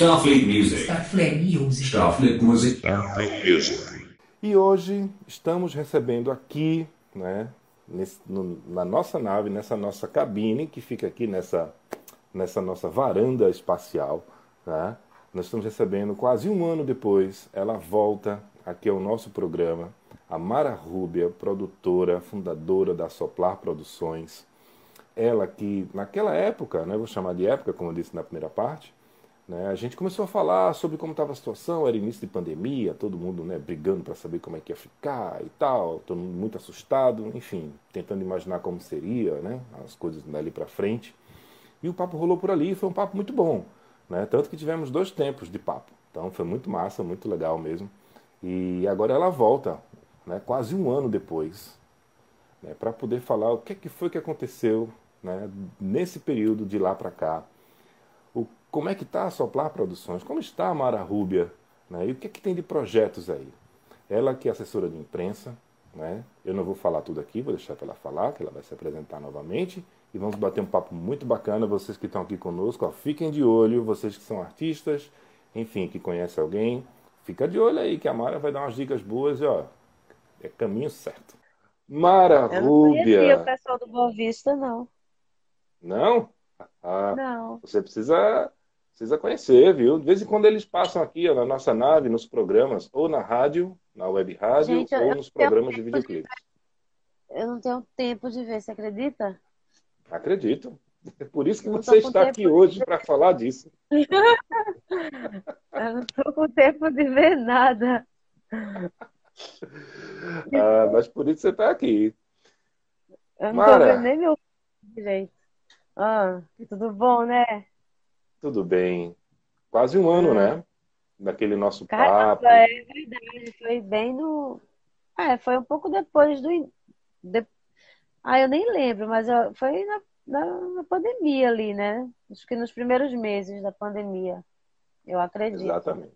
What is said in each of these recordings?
Starfleet Music. Starfleet Music. Starfleet Music. Starfleet Music. E hoje estamos recebendo aqui, né, nesse, no, na nossa nave, nessa nossa cabine, que fica aqui nessa, nessa nossa varanda espacial, né? Nós estamos recebendo quase um ano depois, ela volta aqui ao nosso programa, a Mara Rúbia, produtora, fundadora da Soplar Produções. Ela que, naquela época, né, vou chamar de época, como eu disse na primeira parte, né? A gente começou a falar sobre como estava a situação, era início de pandemia, todo mundo né, brigando para saber como é que ia ficar e tal, todo mundo muito assustado, enfim, tentando imaginar como seria né, as coisas dali para frente. E o papo rolou por ali, foi um papo muito bom, né? tanto que tivemos dois tempos de papo. Então foi muito massa, muito legal mesmo. E agora ela volta, né, quase um ano depois, né, para poder falar o que, é que foi que aconteceu né, nesse período de lá para cá como é que está a Soplar Produções, como está a Mara Rúbia, né? e o que, é que tem de projetos aí. Ela que é assessora de imprensa, né? eu não vou falar tudo aqui, vou deixar para ela falar, que ela vai se apresentar novamente, e vamos bater um papo muito bacana, vocês que estão aqui conosco, ó, fiquem de olho, vocês que são artistas, enfim, que conhecem alguém, fica de olho aí, que a Mara vai dar umas dicas boas e ó, é caminho certo. Mara eu Rúbia. Não o pessoal do Boa Vista, não. Não? Ah, não. Você precisa Precisa conhecer, viu? De vez em quando eles passam aqui ó, na nossa nave, nos programas, ou na rádio, na web rádio, Gente, ou nos programas de videoclipe. Eu não tenho tempo de ver, você acredita? Acredito. É por isso que você está aqui hoje para falar disso. eu não estou com tempo de ver nada. ah, mas por isso você está aqui. Eu não estou vendo nem meu direito. Ah, tudo bom, né? Tudo bem. Quase um ano, né? Daquele nosso Caramba, papo. É verdade, foi bem no. É, foi um pouco depois do. De... Ah, eu nem lembro, mas foi na, na, na, pandemia ali, né? Acho que nos primeiros meses da pandemia. Eu acredito. Exatamente.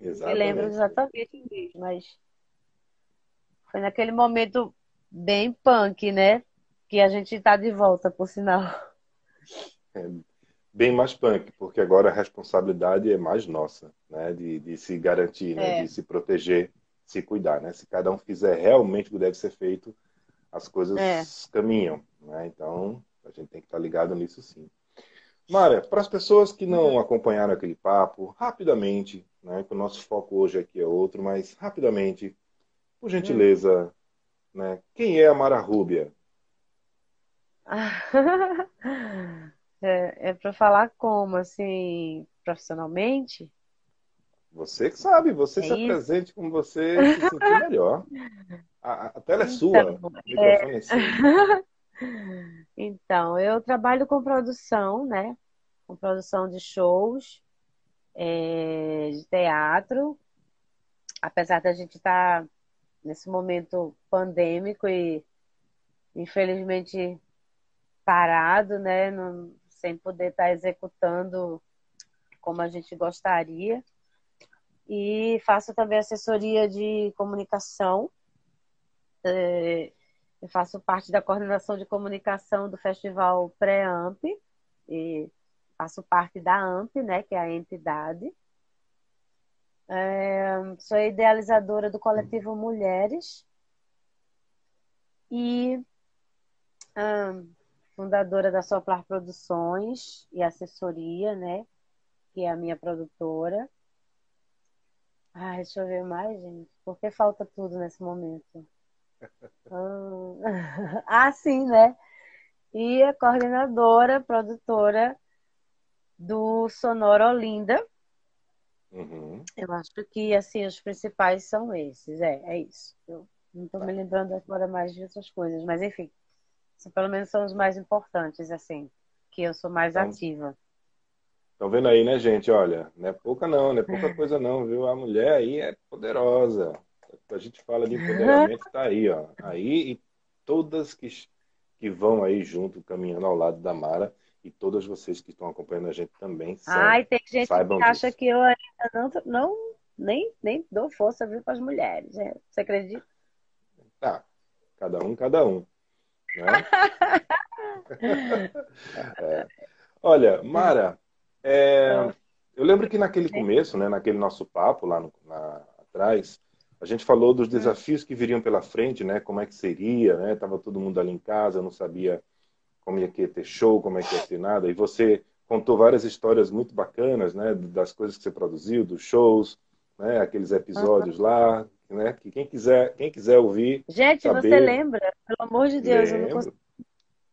Exatamente. Eu lembro exatamente disso, mas foi naquele momento bem punk, né? Que a gente tá de volta, por sinal. É, bem mais punk, porque agora a responsabilidade é mais nossa, né? De, de se garantir, né? É. De se proteger, se cuidar, né? Se cada um fizer realmente o que deve ser feito, as coisas é. caminham, né? Então, a gente tem que estar ligado nisso sim. Mara, para as pessoas que não uhum. acompanharam aquele papo, rapidamente, né? Que o nosso foco hoje aqui é outro, mas rapidamente, por gentileza, hum. né? Quem é a Mara Rúbia? É, é para falar como, assim, profissionalmente? Você que sabe, você é se apresente como você se sentir melhor. A, a tela é então, sua, o microfone é, é seu. então, eu trabalho com produção, né? Com produção de shows, é, de teatro. Apesar da gente estar tá nesse momento pandêmico e infelizmente parado, né? Não, sem poder estar tá executando como a gente gostaria. E faço também assessoria de comunicação. É, faço parte da coordenação de comunicação do Festival Pré-AMP e faço parte da AMP, né, que é a entidade. É, sou idealizadora do coletivo Mulheres e fundadora da Soplar Produções e Assessoria, né? Que é a minha produtora. Ai, deixa eu ver mais, gente. Porque falta tudo nesse momento. ah, sim, né? E a coordenadora, produtora do Sonora Olinda. Uhum. Eu acho que, assim, os principais são esses. É, é isso. Eu não estou me lembrando agora mais de outras coisas, mas enfim pelo menos são os mais importantes, assim, que eu sou mais então, ativa. Estão vendo aí, né, gente? Olha, não é pouca não, não é pouca coisa não, viu? A mulher aí é poderosa. A gente fala de empoderamento, tá aí, ó. Aí e todas que, que vão aí junto, caminhando ao lado da Mara, e todas vocês que estão acompanhando a gente também são. Ai, tem gente que disso. acha que eu ainda não, não nem, nem dou força para as mulheres. Né? Você acredita? Tá. Cada um, cada um. Né? é. Olha, Mara, é, Eu lembro que naquele começo, né, naquele nosso papo lá no, na, atrás, a gente falou dos desafios que viriam pela frente, né? Como é que seria, né? Tava todo mundo ali em casa, não sabia como ia ter show, como é que ia ter nada. E você contou várias histórias muito bacanas, né? Das coisas que você produziu, dos shows, né? Aqueles episódios uhum. lá, né? Que quem quiser, quem quiser ouvir. Gente, saber... você lembra? Pelo amor de Deus, lembro. eu não consigo.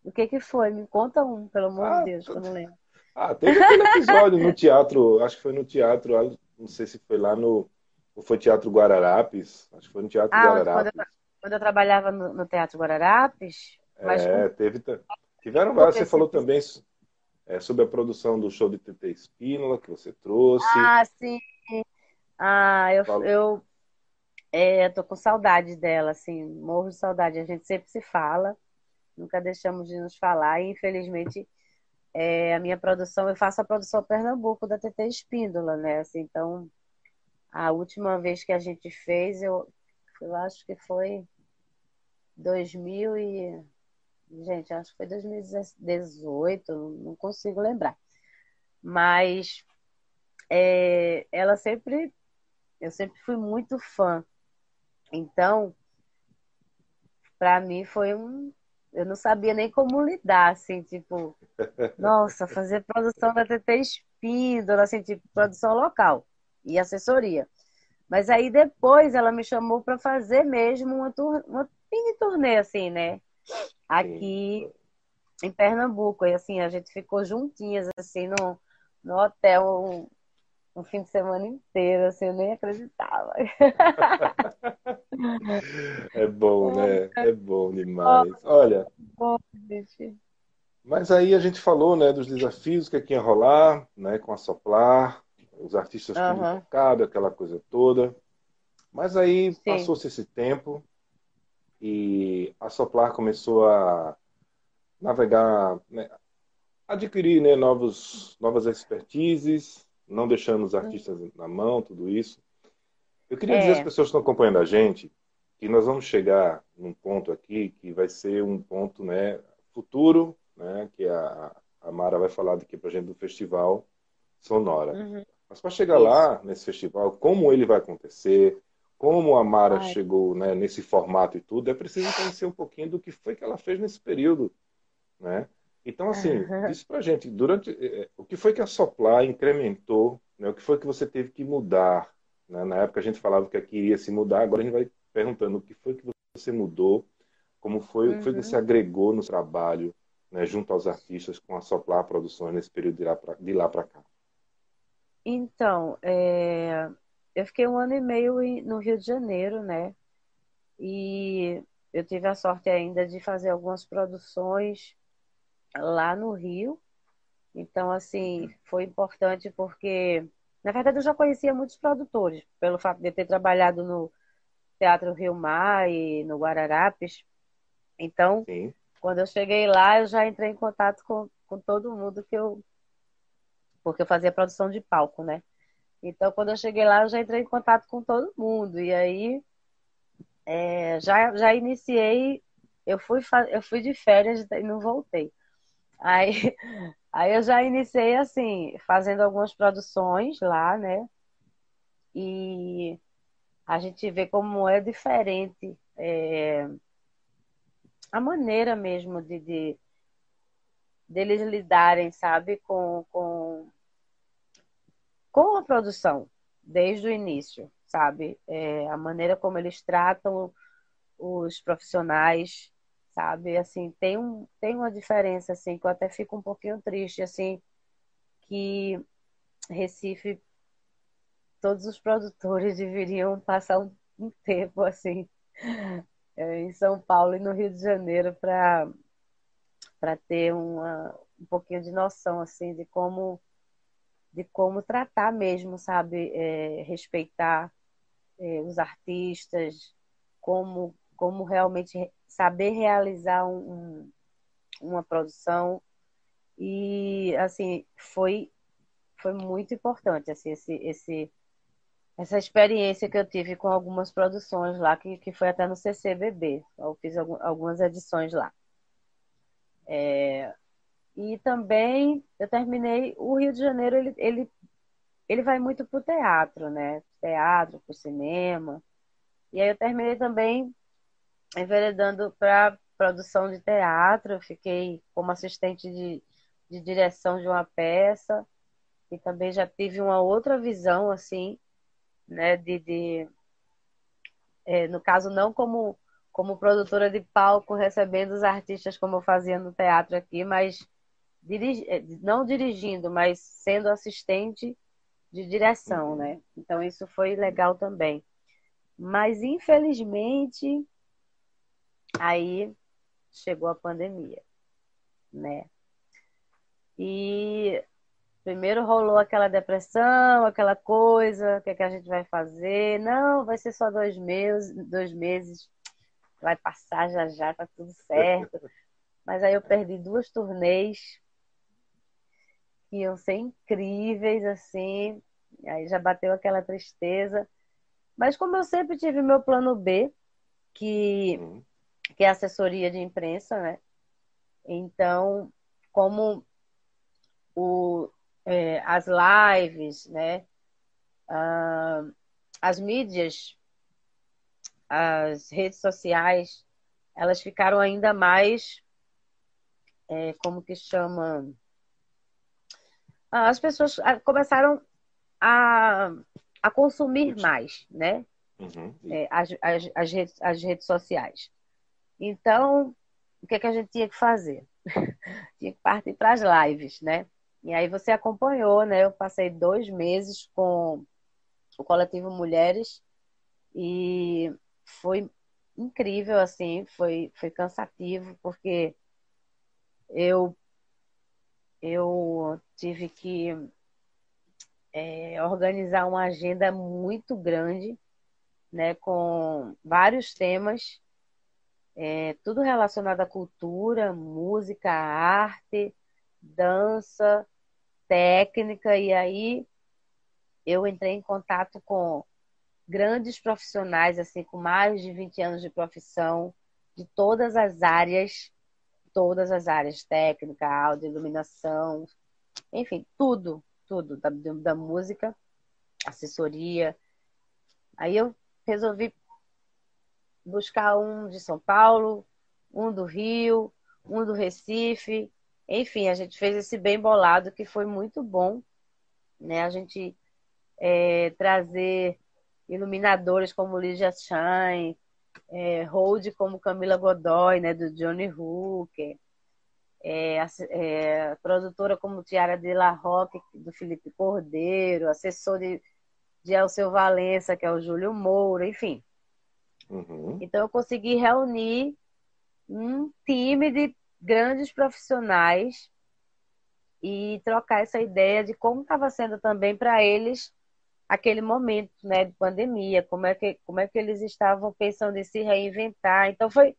O que que foi? Me conta um, pelo amor ah, de Deus, que eu não lembro. Ah, teve aquele episódio no teatro, acho que foi no teatro, não sei se foi lá no ou foi Teatro Guararapes? Acho que foi no Teatro ah, Guararapes. Quando eu, quando eu trabalhava no, no, Teatro Guararapes. é, com... teve. Tiveram vários. Você falou também é, sobre a produção do show de TT Espínola que você trouxe. Ah, sim. Ah, eu, eu é, tô com saudade dela, assim, morro de saudade. A gente sempre se fala, nunca deixamos de nos falar, e infelizmente é, a minha produção, eu faço a produção Pernambuco da TT Espíndola, né? Assim, então a última vez que a gente fez, eu, eu acho que foi 2000 e... Gente, acho que foi 2018, não consigo lembrar. Mas é, ela sempre... Eu sempre fui muito fã. Então, para mim foi um... Eu não sabia nem como lidar, assim, tipo... Nossa, fazer produção da TT Espíndola, assim, tipo, produção local e assessoria. Mas aí depois ela me chamou para fazer mesmo uma, tur uma mini turnê, assim, né? Aqui em Pernambuco. E assim, a gente ficou juntinhas, assim, no, no hotel um, fim de semana inteiro, assim, eu nem acreditava. é bom, né? É bom demais. Olha. Mas aí a gente falou, né, dos desafios que aqui ia rolar, né, com a Soplar, os artistas uhum. mercado, aquela coisa toda. Mas aí passou-se esse tempo e a Soplar começou a navegar, né, adquirir né, novos, novas expertises, não deixando os artistas uhum. na mão, tudo isso. Eu queria é. dizer às pessoas que estão acompanhando a gente que nós vamos chegar num ponto aqui que vai ser um ponto né, futuro, né, que a, a Mara vai falar daqui para a gente do festival Sonora. Uhum. Mas para chegar lá nesse festival, como ele vai acontecer, como a Mara Ai. chegou né, nesse formato e tudo, é preciso conhecer um pouquinho do que foi que ela fez nesse período, né? Então, assim, diz pra gente, durante eh, eh, o que foi que a Soplar incrementou, né? O que foi que você teve que mudar? Né? Na época a gente falava que aqui iria se mudar, agora a gente vai perguntando o que foi que você mudou, como foi, uhum. foi que você uhum. agregou no trabalho, né, junto aos artistas com a Soplar Produções nesse período de lá para cá. Então, é, eu fiquei um ano e meio no Rio de Janeiro, né? E eu tive a sorte ainda de fazer algumas produções lá no Rio. Então, assim, foi importante porque, na verdade, eu já conhecia muitos produtores, pelo fato de ter trabalhado no Teatro Rio Mar e no Guararapes. Então, Sim. quando eu cheguei lá, eu já entrei em contato com, com todo mundo que eu porque eu fazia produção de palco, né? Então, quando eu cheguei lá, eu já entrei em contato com todo mundo. E aí, é, já, já iniciei. Eu fui, eu fui de férias e não voltei. Aí, aí eu já iniciei, assim, fazendo algumas produções lá, né? E a gente vê como é diferente é, a maneira mesmo de, de deles lidarem, sabe, com, com com a produção desde o início, sabe? É, a maneira como eles tratam os profissionais, sabe? Assim, tem, um, tem uma diferença, assim, que eu até fico um pouquinho triste, assim, que Recife, todos os produtores deveriam passar um, um tempo, assim, é, em São Paulo e no Rio de Janeiro para para ter uma, um pouquinho de noção, assim, de como de como tratar mesmo, sabe? É, respeitar é, os artistas, como, como realmente saber realizar um, um, uma produção. E, assim, foi, foi muito importante, assim, esse, esse, essa experiência que eu tive com algumas produções lá, que, que foi até no CCBB. Eu fiz algumas edições lá. É, e também eu terminei o Rio de Janeiro, ele, ele ele vai muito pro teatro, né? Teatro, pro cinema. E aí eu terminei também enveredando para produção de teatro. Eu fiquei como assistente de, de direção de uma peça e também já tive uma outra visão assim, né? De, de é, no caso não como como produtora de palco recebendo os artistas como eu fazia no teatro aqui, mas é, não dirigindo, mas sendo assistente de direção, né? Então isso foi legal também. Mas infelizmente aí chegou a pandemia, né? E primeiro rolou aquela depressão, aquela coisa, o que, é que a gente vai fazer? Não, vai ser só dois meses, dois meses, vai passar já já, tá tudo certo. Mas aí eu perdi duas turnês que iam ser incríveis, assim. Aí já bateu aquela tristeza. Mas como eu sempre tive meu plano B, que, uhum. Que é assessoria de imprensa, né? Então, como o, é, as lives, né? Ah, as mídias, as redes sociais, elas ficaram ainda mais, é, como que chama? as pessoas ah, começaram a, a consumir mais, né? Uhum. É, as, as, as, redes, as redes sociais. Então, o que, é que a gente tinha que fazer? tinha que partir para as lives, né? E aí você acompanhou, né? Eu passei dois meses com o coletivo Mulheres e foi incrível, assim, foi, foi cansativo, porque eu eu tive que é, organizar uma agenda muito grande, né, com vários temas, é, tudo relacionado à cultura, música, arte, dança, técnica, e aí eu entrei em contato com grandes profissionais, assim, com mais de 20 anos de profissão, de todas as áreas todas as áreas, técnica, áudio, iluminação, enfim, tudo, tudo da, da música, assessoria. Aí eu resolvi buscar um de São Paulo, um do Rio, um do Recife. Enfim, a gente fez esse bem bolado que foi muito bom, né? A gente é, trazer iluminadores como Lígia Shine, é, Hold como Camila Godoy, né, do Johnny Hooker, é, é, produtora como Tiara de la Roque, do Felipe Cordeiro, assessor de, de Elcio Valença, que é o Júlio Moura, enfim. Uhum. Então eu consegui reunir um time de grandes profissionais e trocar essa ideia de como estava sendo também para eles aquele momento, né, de pandemia, como é que como é que eles estavam pensando em se reinventar. Então foi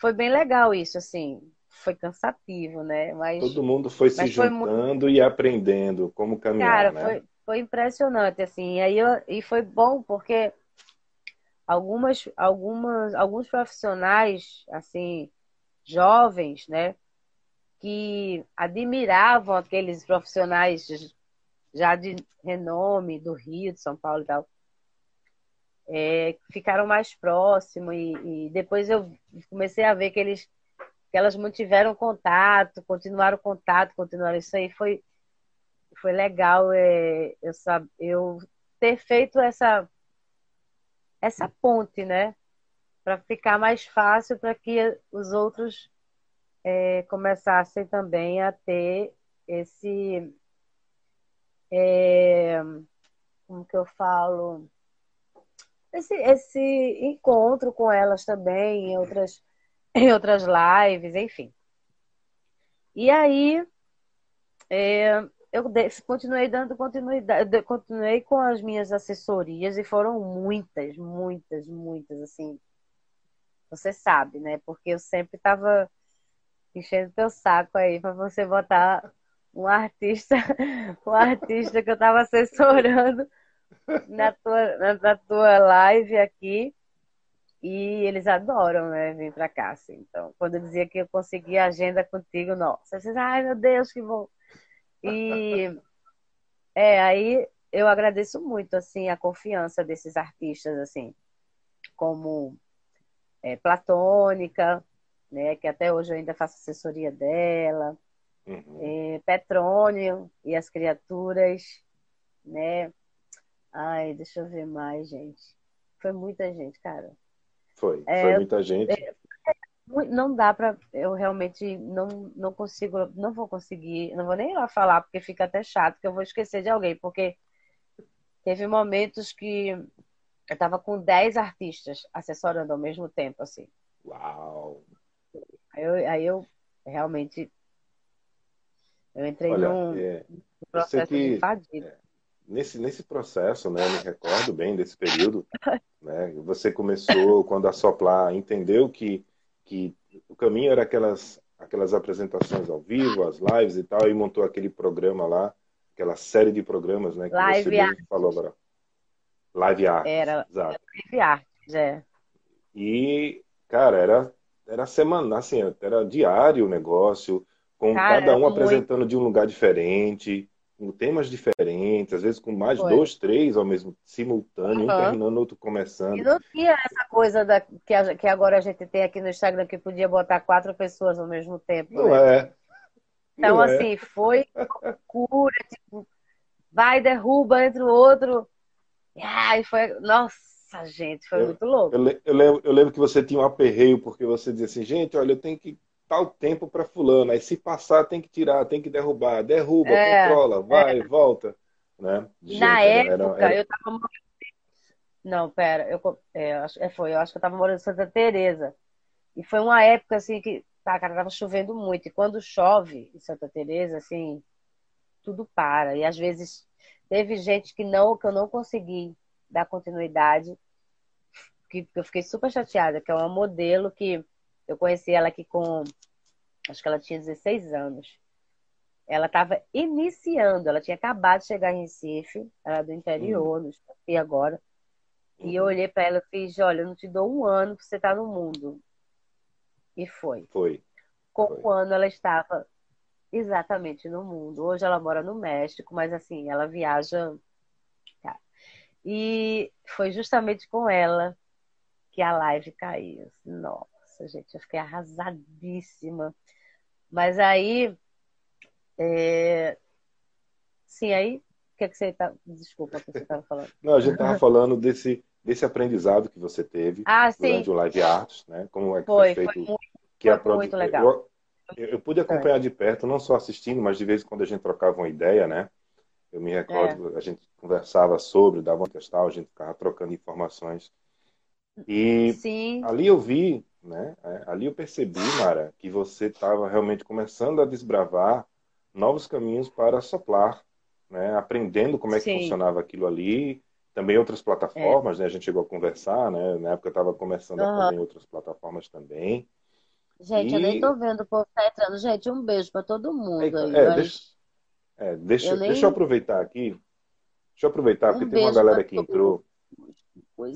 foi bem legal isso, assim. Foi cansativo, né? Mas todo mundo foi se juntando foi... e aprendendo como caminhar, Cara, né? foi, foi impressionante, assim. E aí eu, e foi bom porque algumas algumas alguns profissionais, assim, jovens, né, que admiravam aqueles profissionais já de renome do Rio, de São Paulo e tal, é, ficaram mais próximos e, e, depois eu comecei a ver que eles que elas mantiveram contato, continuaram contato, continuaram. Isso aí foi foi legal é, eu eu ter feito essa essa ponte, né, para ficar mais fácil para que os outros é, começassem também a ter esse é, como que eu falo, esse, esse encontro com elas também, em outras, em outras lives, enfim. E aí, é, eu continuei dando continuidade, continuei com as minhas assessorias e foram muitas, muitas, muitas, assim. Você sabe, né? Porque eu sempre estava enchendo teu saco aí para você botar um artista, um artista que eu estava assessorando na tua, na, na, tua live aqui. E eles adoram, né, vir para cá, assim. Então, quando eu dizia que eu conseguia agenda contigo, nossa, vocês, ai meu Deus, que bom. E é, aí eu agradeço muito assim a confiança desses artistas assim, como é, Platônica, né, que até hoje eu ainda faço assessoria dela, uhum. é, Petrônio e as criaturas, né? Ai, deixa eu ver mais, gente. Foi muita gente, cara. Foi, é, foi muita gente. Não dá para eu realmente não não consigo não vou conseguir não vou nem lá falar porque fica até chato que eu vou esquecer de alguém porque teve momentos que eu estava com 10 artistas assessorando ao mesmo tempo assim. Uau! Aí eu, aí eu realmente eu entrei Olha, num, é, processo que, de É, nesse nesse processo né me recordo bem desse período né você começou quando a Soplar entendeu que que o caminho era aquelas aquelas apresentações ao vivo, as lives e tal, e montou aquele programa lá, aquela série de programas, né, que Live você Art. falou agora. Live Art. Era, exato. Live Art, é. E, cara, era era semana, assim, era diário o negócio, com cara, cada um apresentando muito... de um lugar diferente com temas diferentes, às vezes com mais Foi. dois, três ao mesmo simultâneo, uhum. um terminando, outro começando. E não tinha essa coisa da, que, a, que agora a gente tem aqui no Instagram que podia botar quatro pessoas ao mesmo tempo. Não né? é. Então, não é. assim, é. foi loucura, tipo, vai, derruba, entre o outro. E ai, foi. Nossa, gente, foi eu, muito louco. Eu, eu, lembro, eu lembro que você tinha um aperreio, porque você dizia assim, gente, olha, eu tenho que tal tempo para fulano. Aí se passar, tem que tirar, tem que derrubar. Derruba, é, controla, vai, é. volta. Né? Gente, Na época, era... eu tava morando... Não, pera, eu, é, é, foi, eu acho que eu tava morando em Santa Teresa E foi uma época, assim, que, tá, cara, tava chovendo muito. E quando chove em Santa Teresa assim, tudo para. E às vezes teve gente que não, que eu não consegui dar continuidade, que, que eu fiquei super chateada, que é uma modelo que eu conheci ela aqui com. Acho que ela tinha 16 anos. Ela estava iniciando, ela tinha acabado de chegar em Recife, ela é do interior, uhum. sei agora. E eu uhum. olhei para ela e fiz: Olha, eu não te dou um ano para você estar tá no mundo. E foi. Foi. Com foi. um ano ela estava exatamente no mundo. Hoje ela mora no México, mas assim, ela viaja. Tá. E foi justamente com ela que a live caiu. Nossa nossa, gente, eu fiquei arrasadíssima. Mas aí. É... Sim, aí. O que, é que você tá. Desculpa, o que você estava falando. Não, a gente estava falando desse, desse aprendizado que você teve ah, durante o Live Arts, né? Como é que foi, foi feito. Foi muito, que foi produ... muito legal. Eu, eu, pude acompanhar de perto, não só assistindo, mas de vez em quando a gente trocava uma ideia, né? Eu me recordo, é. a gente conversava sobre, dava um testal, a gente ficava trocando informações. E Sim. ali eu vi né? É, ali eu percebi, Mara, que você estava realmente começando a desbravar novos caminhos para soplar, né? Aprendendo como é que Sim. funcionava aquilo ali, também outras plataformas, é. né? A gente chegou a conversar, né? Na época eu estava começando uhum. a fazer em outras plataformas também. Gente, e... eu nem tô vendo o povo tá entrando. Gente, um beijo para todo mundo. É, aí, é, deixa, é, deixa, eu nem... deixa eu aproveitar aqui. Deixa eu aproveitar, um porque tem uma galera que entrou.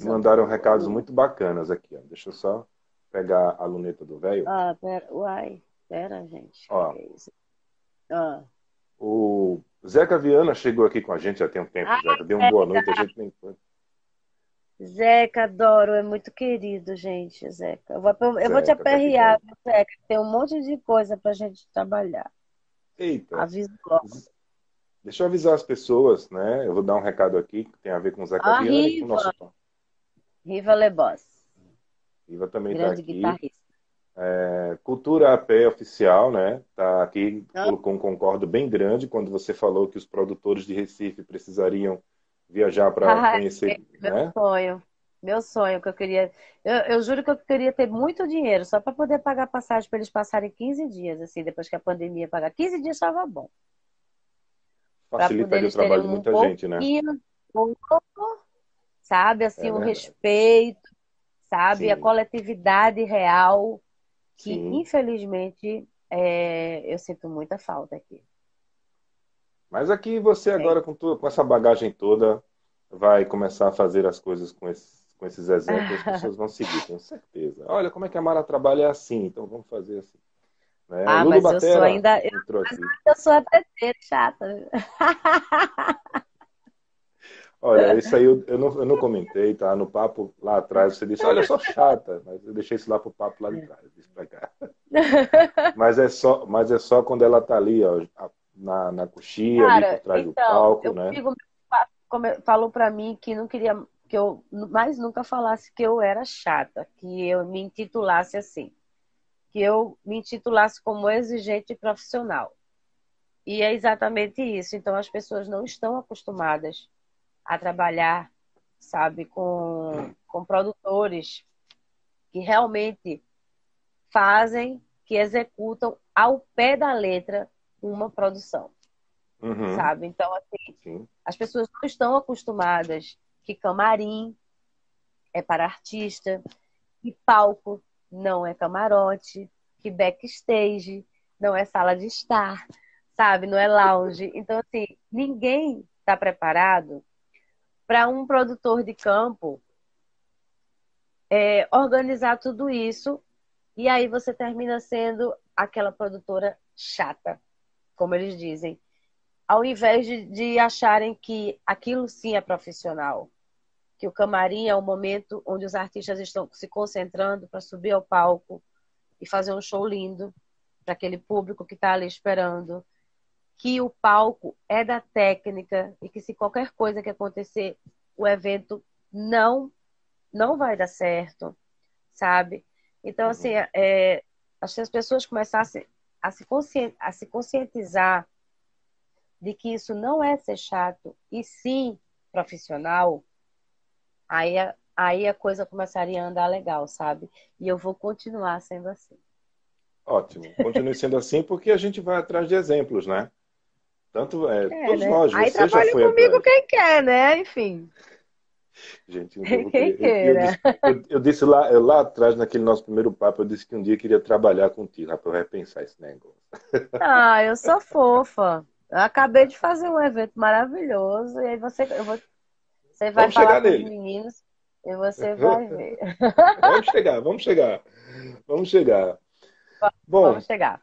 Mandaram recados muito bacanas aqui. Ó. Deixa eu só pegar a luneta do velho. Ah, pera, uai, pera, gente. Ó, é ah. O Zeca Viana chegou aqui com a gente já tem um tempo, ah, Zeca. Deu uma boa noite, a gente nem foi. Zeca, adoro, é muito querido, gente, Zeca. Eu vou, eu Zeca, vou te aperrear, tá Zeca. Tem um monte de coisa pra gente trabalhar. Eita. Aviso logo. Deixa eu avisar as pessoas, né? Eu vou dar um recado aqui que tem a ver com o Zeca ah, Viana Riva. e com o nosso. Riva Lebos. Iva também está aqui. guitarrista. É, Cultura AP Oficial, né? Tá aqui, ah. colocou um concordo bem grande quando você falou que os produtores de Recife precisariam viajar para ah, conhecer. É, né? Meu sonho. Meu sonho que eu queria. Eu, eu juro que eu queria ter muito dinheiro só para poder pagar passagem para eles passarem 15 dias, assim, depois que a pandemia pagar. 15 dias estava bom. Facilitaria o trabalho de muita gente, né? Sabe, assim, é um respeito sabe? Sim. A coletividade real, que Sim. infelizmente é, eu sinto muita falta aqui. Mas aqui você agora, com, tudo, com essa bagagem toda, vai começar a fazer as coisas com esses, com esses exemplos, as pessoas vão seguir, tenho certeza. Olha como é que a Mara trabalha é assim, então vamos fazer assim. Né? Ah, Lulu mas Batera eu sou ainda. Eu, eu sou a PT chata. Olha, isso aí eu, eu, não, eu não comentei, tá? No papo lá atrás você disse, olha, eu sou chata, mas eu deixei isso lá pro papo lá de trás, disse pra cá. Mas é só, mas é só quando ela tá ali, ó, na, na coxia, Cara, ali por trás então, do palco, né? Digo, falou para mim que não queria que eu mais nunca falasse que eu era chata, que eu me intitulasse assim, que eu me intitulasse como exigente profissional. E é exatamente isso. Então as pessoas não estão acostumadas a trabalhar, sabe, com, com produtores que realmente fazem, que executam ao pé da letra uma produção. Uhum. Sabe? Então, assim, Sim. as pessoas não estão acostumadas que camarim é para artista, que palco não é camarote, que backstage não é sala de estar, sabe? Não é lounge. Então, assim, ninguém está preparado para um produtor de campo é, organizar tudo isso e aí você termina sendo aquela produtora chata, como eles dizem, ao invés de, de acharem que aquilo sim é profissional, que o camarim é o momento onde os artistas estão se concentrando para subir ao palco e fazer um show lindo para aquele público que está ali esperando, que o palco é da técnica e que se qualquer coisa que acontecer, o evento não não vai dar certo, sabe? Então, assim, uhum. é, acho que as pessoas começassem a se, a se conscientizar de que isso não é ser chato e sim profissional, aí a, aí a coisa começaria a andar legal, sabe? E eu vou continuar sendo assim. Ótimo. Continue sendo assim porque a gente vai atrás de exemplos, né? Tanto é, é todos né? nós. Aí você trabalha comigo atrás. quem quer, né? Enfim. Gente, eu, quem eu, queira. Eu, eu, eu, disse lá, eu, lá atrás, naquele nosso primeiro papo, eu disse que um dia queria trabalhar contigo. Rapaz, vai pensar esse negócio. Ah, eu sou fofa. Eu acabei de fazer um evento maravilhoso e aí você, eu vou, você vai vamos falar com nele. os meninos e você vai ver. Vamos chegar, vamos chegar. Vamos chegar. Bom, vamos chegar.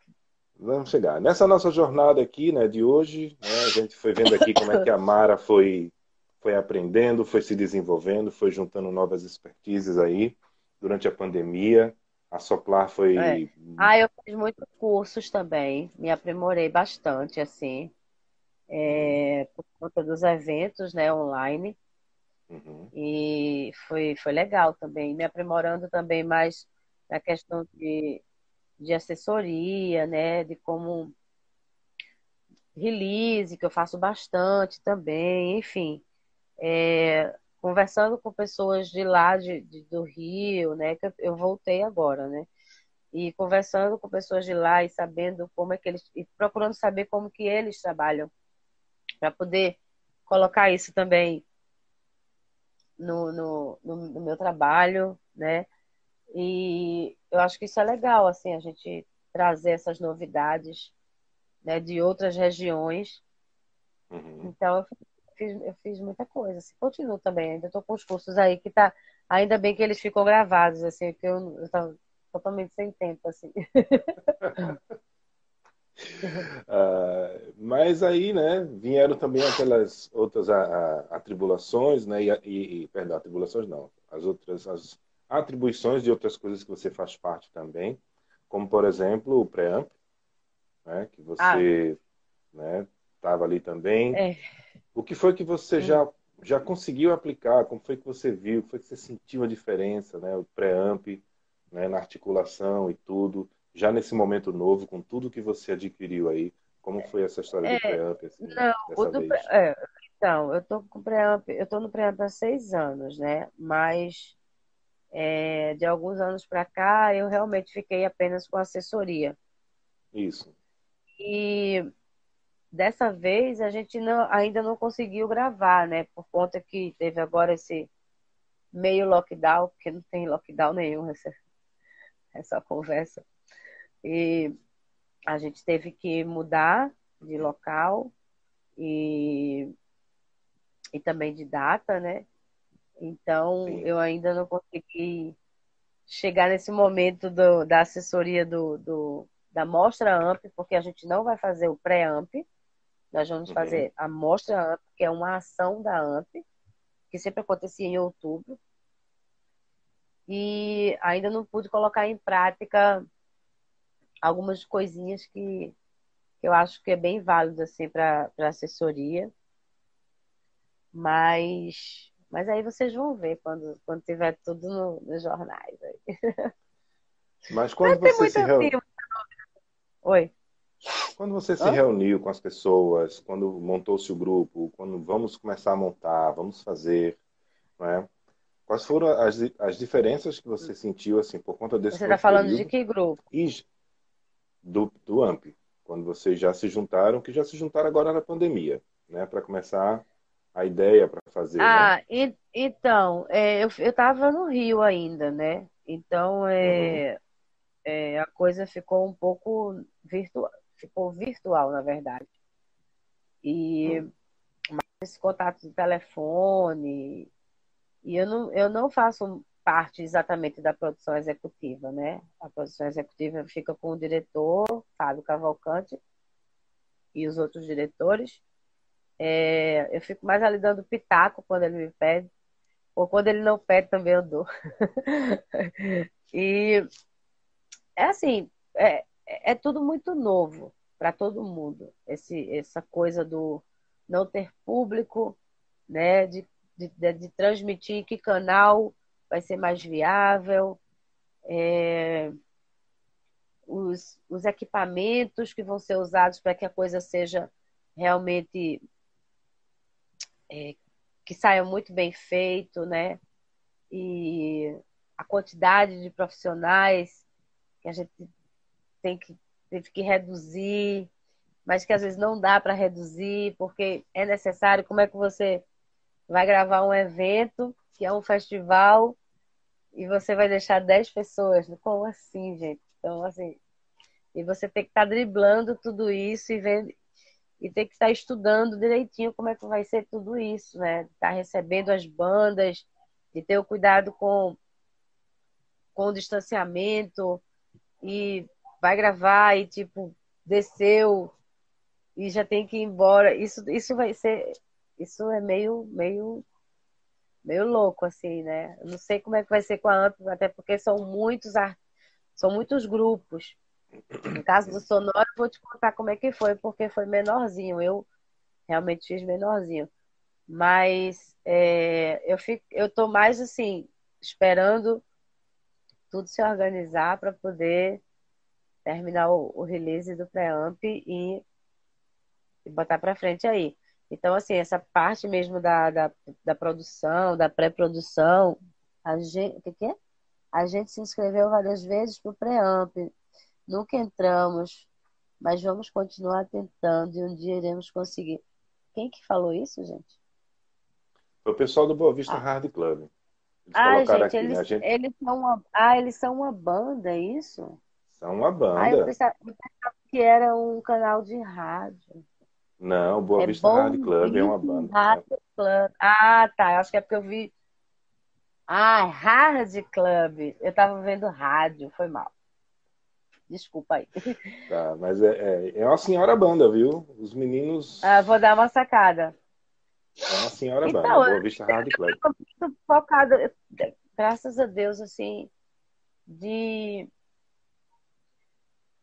Vamos chegar. Nessa nossa jornada aqui, né, de hoje, né, a gente foi vendo aqui como é que a Mara foi, foi aprendendo, foi se desenvolvendo, foi juntando novas expertises aí durante a pandemia. A Soplar foi. É. Ah, eu fiz muitos cursos também, me aprimorei bastante, assim, é, por conta dos eventos, né, online. Uhum. E foi, foi legal também, me aprimorando também mais na questão de, de assessoria, né, de como release, que eu faço bastante também, enfim. É, conversando com pessoas de lá, de, de, do Rio, né? Que eu, voltei agora, né? E conversando com pessoas de lá e sabendo como é que eles. e procurando saber como que eles trabalham, para poder colocar isso também no, no, no, no meu trabalho, né? E eu acho que isso é legal, assim, a gente trazer essas novidades né, de outras regiões. Uhum. Então, eu fiz, eu fiz muita coisa. Assim, continuo também, ainda estou com os cursos aí que tá. Ainda bem que eles ficam gravados, assim, que eu, eu tava totalmente sem tempo, assim. uh, mas aí, né, vieram também aquelas outras a, a, atribulações, né, e, e, perdão, atribulações não, as outras, as atribuições de outras coisas que você faz parte também, como por exemplo o preamp, né, que você, ah. né, estava ali também. É. O que foi que você já, já conseguiu aplicar? Como foi que você viu? Como foi que você sentiu a diferença, né? O pré-amp, né? na articulação e tudo. Já nesse momento novo, com tudo que você adquiriu aí, como foi essa história é, do pré-amp? Assim, não, do pré, é, então, eu tô com pré-amp, eu tô no pré-amp há seis anos, né? Mas é, de alguns anos para cá, eu realmente fiquei apenas com assessoria. Isso. E dessa vez a gente não, ainda não conseguiu gravar, né? Por conta que teve agora esse meio lockdown, porque não tem lockdown nenhum essa, essa conversa. E a gente teve que mudar de local e, e também de data, né? Então Sim. eu ainda não consegui chegar nesse momento do, da assessoria do, do, da mostra AMP, porque a gente não vai fazer o pré-AMP, nós vamos uhum. fazer a Mostra AMP, que é uma ação da AMP, que sempre acontecia em outubro. E ainda não pude colocar em prática algumas coisinhas que, que eu acho que é bem válido assim para assessoria. Mas, mas aí vocês vão ver quando, quando tiver tudo no, nos jornais. Mas quando mas você se reuniu. Oi. Quando você se reuniu com as pessoas, quando montou-se o grupo, quando vamos começar a montar, vamos fazer, né? Quais foram as, as diferenças que você sentiu assim por conta desse Você está falando de que grupo? Do, do AMP, quando vocês já se juntaram, que já se juntaram agora na pandemia, né? Para começar a ideia para fazer. Né? Ah, né? e, então, é, eu estava no Rio ainda, né? Então, é, uhum. é, a coisa ficou um pouco virtual ficou virtual, na verdade. E hum. esse contato de telefone. E eu não, eu não faço parte exatamente da produção executiva, né? A produção executiva fica com o diretor, Fábio Cavalcante, e os outros diretores. É, eu fico mais ali dando pitaco quando ele me pede, ou quando ele não pede também eu dou. e é assim, é, é tudo muito novo para todo mundo. Esse, essa coisa do não ter público, né, de, de, de transmitir que canal vai ser mais viável, é, os, os equipamentos que vão ser usados para que a coisa seja realmente é, que saia muito bem feito, né? E a quantidade de profissionais que a gente tem que, teve que reduzir, mas que às vezes não dá para reduzir, porque é necessário. Como é que você vai gravar um evento, que é um festival, e você vai deixar 10 pessoas? Como assim, gente? Então, assim, e você tem que estar tá driblando tudo isso e vendo e tem que estar estudando direitinho como é que vai ser tudo isso, né? Estar tá recebendo as bandas, de ter o cuidado com, com o distanciamento e vai gravar e tipo desceu e já tem que ir embora. Isso isso vai ser isso é meio meio meio louco assim, né? Eu não sei como é que vai ser com a AMP, até porque são muitos são muitos grupos. No caso do Sonora, vou te contar como é que foi, porque foi menorzinho. Eu realmente fiz menorzinho. Mas é, eu fico, eu tô mais assim, esperando tudo se organizar para poder terminar o, o release do preamp e, e botar para frente aí. Então, assim, essa parte mesmo da, da, da produção, da pré-produção, a gente, o que, que é? A gente se inscreveu várias vezes para o preamp, nunca entramos, mas vamos continuar tentando e um dia iremos conseguir. Quem que falou isso, gente? Foi o pessoal do Boa Vista ah. Hard Club. Eles ah, gente, aqui, eles, né? gente... eles, são uma, ah, eles são uma banda, é isso? São uma banda. Ah, eu pensava, eu pensava que era um canal de rádio. Não, Boa é Vista Hard Club é uma banda. Hard Club. Ah, tá. Eu acho que é porque eu vi. Ah, Hard Club. Eu tava vendo rádio, foi mal. Desculpa aí. Tá, mas é, é, é uma senhora banda, viu? Os meninos. Ah, vou dar uma sacada. É uma senhora então, banda, Boa Vista Hard Club. Eu focada, graças a Deus, assim, de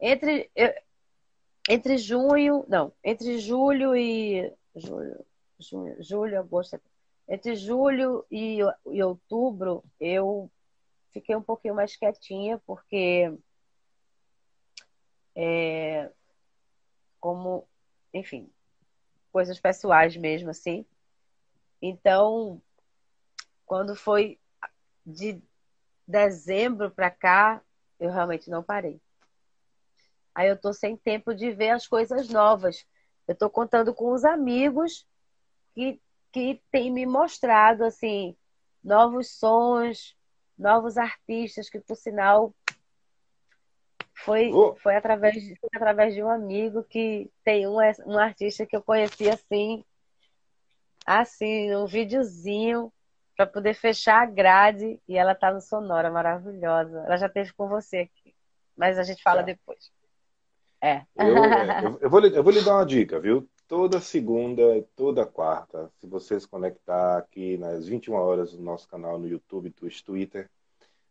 entre, entre junho, não, entre julho e julho, junho, julho, agosto, entre julho e, e outubro, eu fiquei um pouquinho mais quietinha, porque é, como, enfim, coisas pessoais mesmo, assim. Então, quando foi de dezembro para cá, eu realmente não parei. Aí eu tô sem tempo de ver as coisas novas. Eu tô contando com os amigos que, que têm me mostrado assim novos sons, novos artistas que por sinal foi, oh. foi, através, foi através de um amigo que tem um, um artista que eu conheci assim, assim, um videozinho para poder fechar a grade e ela tá no Sonora, maravilhosa. Ela já esteve com você aqui, mas a gente fala tá. depois. É. Eu, é, eu, eu, vou lhe, eu vou lhe dar uma dica, viu? toda segunda e toda quarta. Se você se conectar aqui nas 21 horas no nosso canal no YouTube, Twitch, Twitter,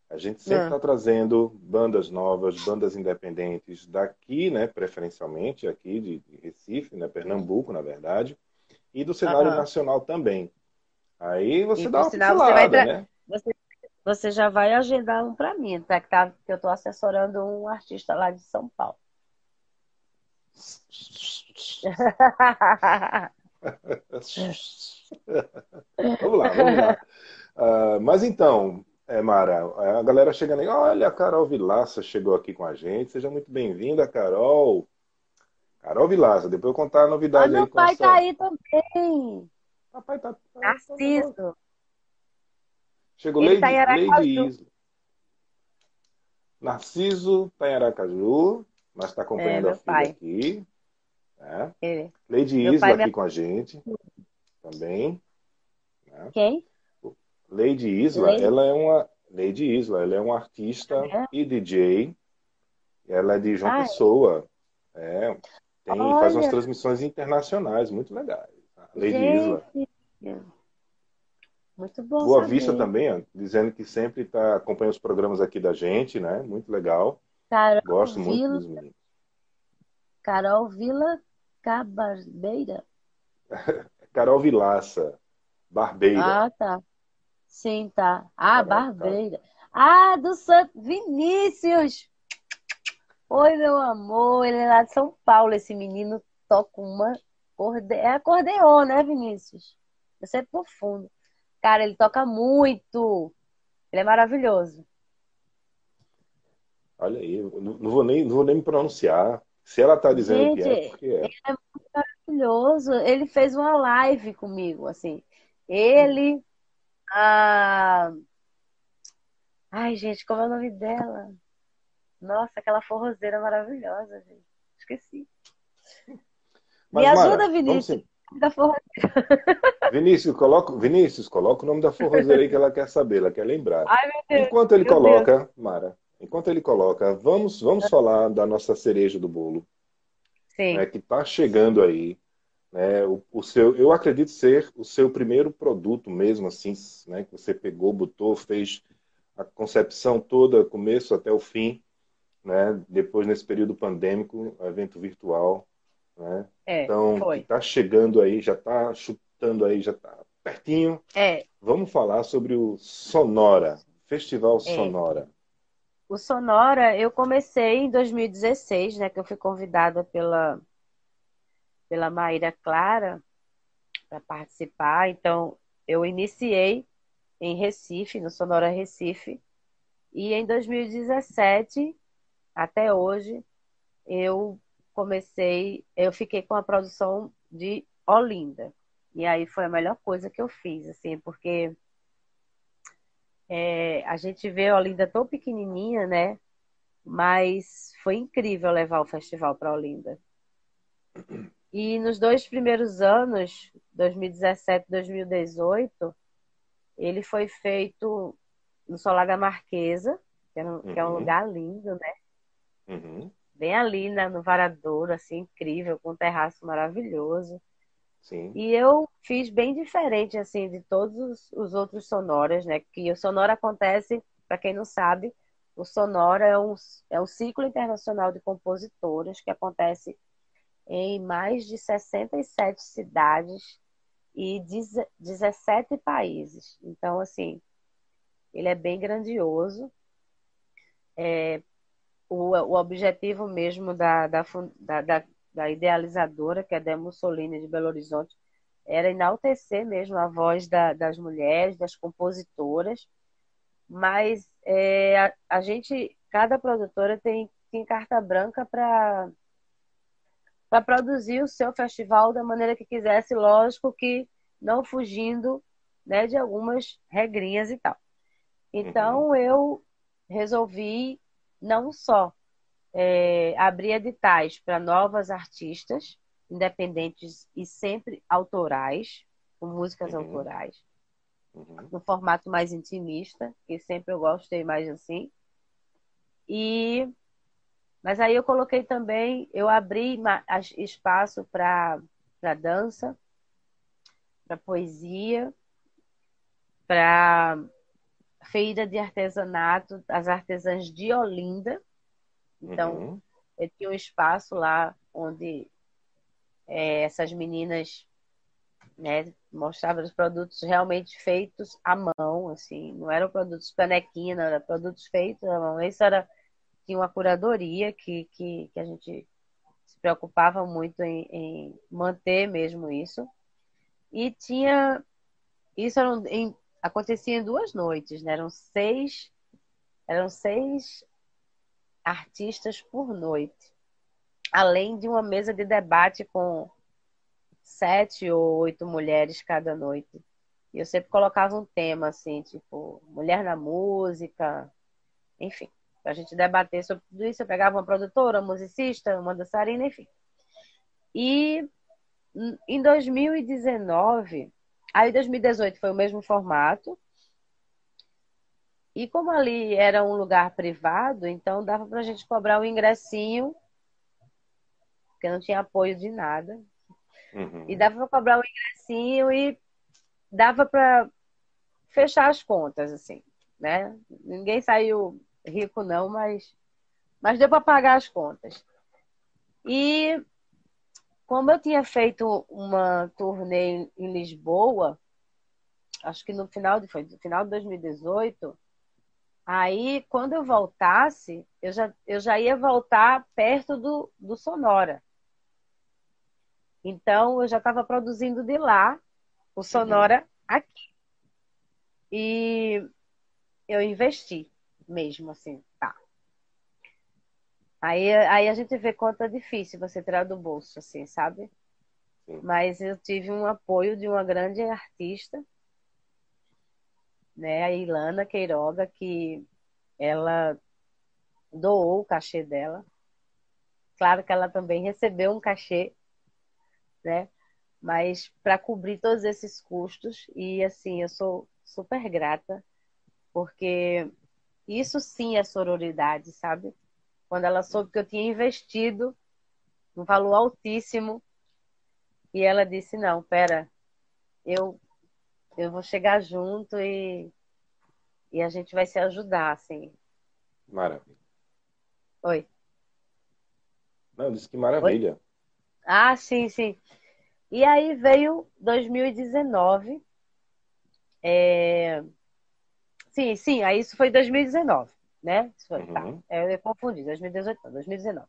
a gente sempre está é. trazendo bandas novas, bandas independentes daqui, né, preferencialmente aqui de, de Recife, né, Pernambuco, na verdade, e do cenário uhum. nacional também. Aí você e, dá uma sinal, você, vai né? Você, você, já vai agendar um para mim, tá? Que, tá? que eu estou assessorando um artista lá de São Paulo. vamos lá, vamos lá. Uh, mas então, é, Mara, a galera chegando aí, olha, a Carol Vilaça chegou aqui com a gente. Seja muito bem-vinda, Carol. Carol Vilaça, depois eu contar a novidade ah, aí. Meu pai essa... tá aí também. Papai tá. tá Narciso. Chegou Ele Lady, tá Lady Isla. Narciso tá em Aracaju, mas está acompanhando é, a filha pai. aqui. Né? É. Lady meu Isla aqui me... com a gente também. Né? Quem? Lady Isla, Lady... ela é uma Lady Isla, ela é uma artista é. e DJ. Ela é de João ah, Pessoa. É. Tem, faz umas transmissões internacionais muito legais. Lady Gente. Isla. Muito bom. Boa saber. Vista também, ó, dizendo que sempre tá, acompanha os programas aqui da gente, né? Muito legal. Carol Gosto Vila... muito dos meninos. Carol Vila Cabarbeira. Carol Vilaça. Barbeira. Ah, tá. Sim, tá. Ah, Barbeira. Ah, do Santo Vinícius. Oi, meu amor. Ele é lá de São Paulo. Esse menino toca uma. É acordeon, né, Vinícius? Você é profundo. Cara, ele toca muito. Ele é maravilhoso. Olha aí, não vou nem, não vou nem me pronunciar. Se ela tá dizendo Gente, que é, porque é. Ele é muito maravilhoso. Ele fez uma live comigo, assim. Ele, a... Ai, gente, como é o nome dela? Nossa, aquela forrozeira maravilhosa, gente. Esqueci. Mas, Me ajuda, Mara, Vinícius. Da forrozeira. Vinícius, coloca, Vinícius, coloca o nome da forrozeira aí que ela quer saber, ela quer lembrar. Ai, Deus, enquanto ele coloca, Deus. Mara, enquanto ele coloca, vamos, vamos falar da nossa cereja do bolo. Sim. Né, que está chegando aí. Né, o, o, seu, eu acredito ser o seu primeiro produto mesmo, assim, né, que você pegou, botou, fez a concepção toda, começo até o fim, né, depois nesse período pandêmico, evento virtual, né? É, então, está chegando aí, já está chutando aí, já está pertinho. É. Vamos falar sobre o Sonora, Festival é. Sonora. O Sonora, eu comecei em 2016, né, que eu fui convidada pela pela Maíra Clara para participar. Então, eu iniciei em Recife, no Sonora Recife, e em 2017 até hoje eu comecei, eu fiquei com a produção de Olinda. E aí foi a melhor coisa que eu fiz, assim, porque é, a gente vê Olinda tão pequenininha, né? Mas foi incrível levar o festival para Olinda. E nos dois primeiros anos, 2017 e 2018, ele foi feito no Solar da Marquesa, que é um, uhum. que é um lugar lindo, né? Uhum. Bem ali né, no Varadouro, assim, incrível, com um terraço maravilhoso. Sim. E eu fiz bem diferente, assim, de todos os outros sonoras, né? Que o sonora acontece, para quem não sabe, o sonora é um, é um ciclo internacional de compositoras que acontece em mais de 67 cidades e 17 países. Então, assim, ele é bem grandioso. É, o, o objetivo mesmo da, da, da, da idealizadora, que é a Mussolini de Belo Horizonte, era enaltecer mesmo a voz da, das mulheres, das compositoras, mas é, a, a, gente, cada produtora tem, tem carta branca para para produzir o seu festival da maneira que quisesse, lógico que não fugindo né, de algumas regrinhas e tal. Então uhum. eu resolvi não só é, abrir editais para novas artistas, independentes e sempre autorais, com músicas uhum. autorais, uhum. no formato mais intimista, que sempre eu gostei mais assim. E mas aí eu coloquei também, eu abri espaço para dança, para poesia, para feira de artesanato, as artesãs de Olinda. Então, uhum. eu tinha um espaço lá onde é, essas meninas né, mostravam os produtos realmente feitos à mão, assim, não eram produtos canequinha, não eram produtos feitos à mão. Isso era tinha uma curadoria que, que, que a gente se preocupava muito em, em manter mesmo isso. E tinha isso era em, acontecia em duas noites, né? Eram seis, eram seis artistas por noite, além de uma mesa de debate com sete ou oito mulheres cada noite. E eu sempre colocava um tema assim, tipo mulher na música, enfim, para a gente debater sobre tudo isso. Eu pegava uma produtora, uma musicista, uma dançarina, enfim. E em 2019 Aí 2018 foi o mesmo formato. E como ali era um lugar privado, então dava para a gente cobrar o um ingressinho, porque não tinha apoio de nada. Uhum. E dava para cobrar o um ingressinho e dava para fechar as contas, assim, né? Ninguém saiu rico não, mas, mas deu para pagar as contas. E como eu tinha feito uma turnê em Lisboa, acho que no final de, foi no final de 2018, aí quando eu voltasse, eu já, eu já ia voltar perto do, do Sonora. Então eu já estava produzindo de lá o Sonora uhum. aqui. E eu investi mesmo, assim, tá. Aí, aí a gente vê quanto é difícil você tirar do bolso, assim, sabe? Sim. Mas eu tive um apoio de uma grande artista, né, a Ilana Queiroga, que ela doou o cachê dela. Claro que ela também recebeu um cachê, né? Mas para cobrir todos esses custos e assim, eu sou super grata, porque isso sim é sororidade, sabe? quando ela soube que eu tinha investido um valor altíssimo e ela disse não, pera, eu eu vou chegar junto e e a gente vai se ajudar, assim. Maravilha. Oi. Não, disse que maravilha. Oi? Ah, sim, sim. E aí veio 2019. É... Sim, sim, aí isso foi 2019 né? Foi, tá. uhum. tá. Eu confundi, 2018 não, 2019.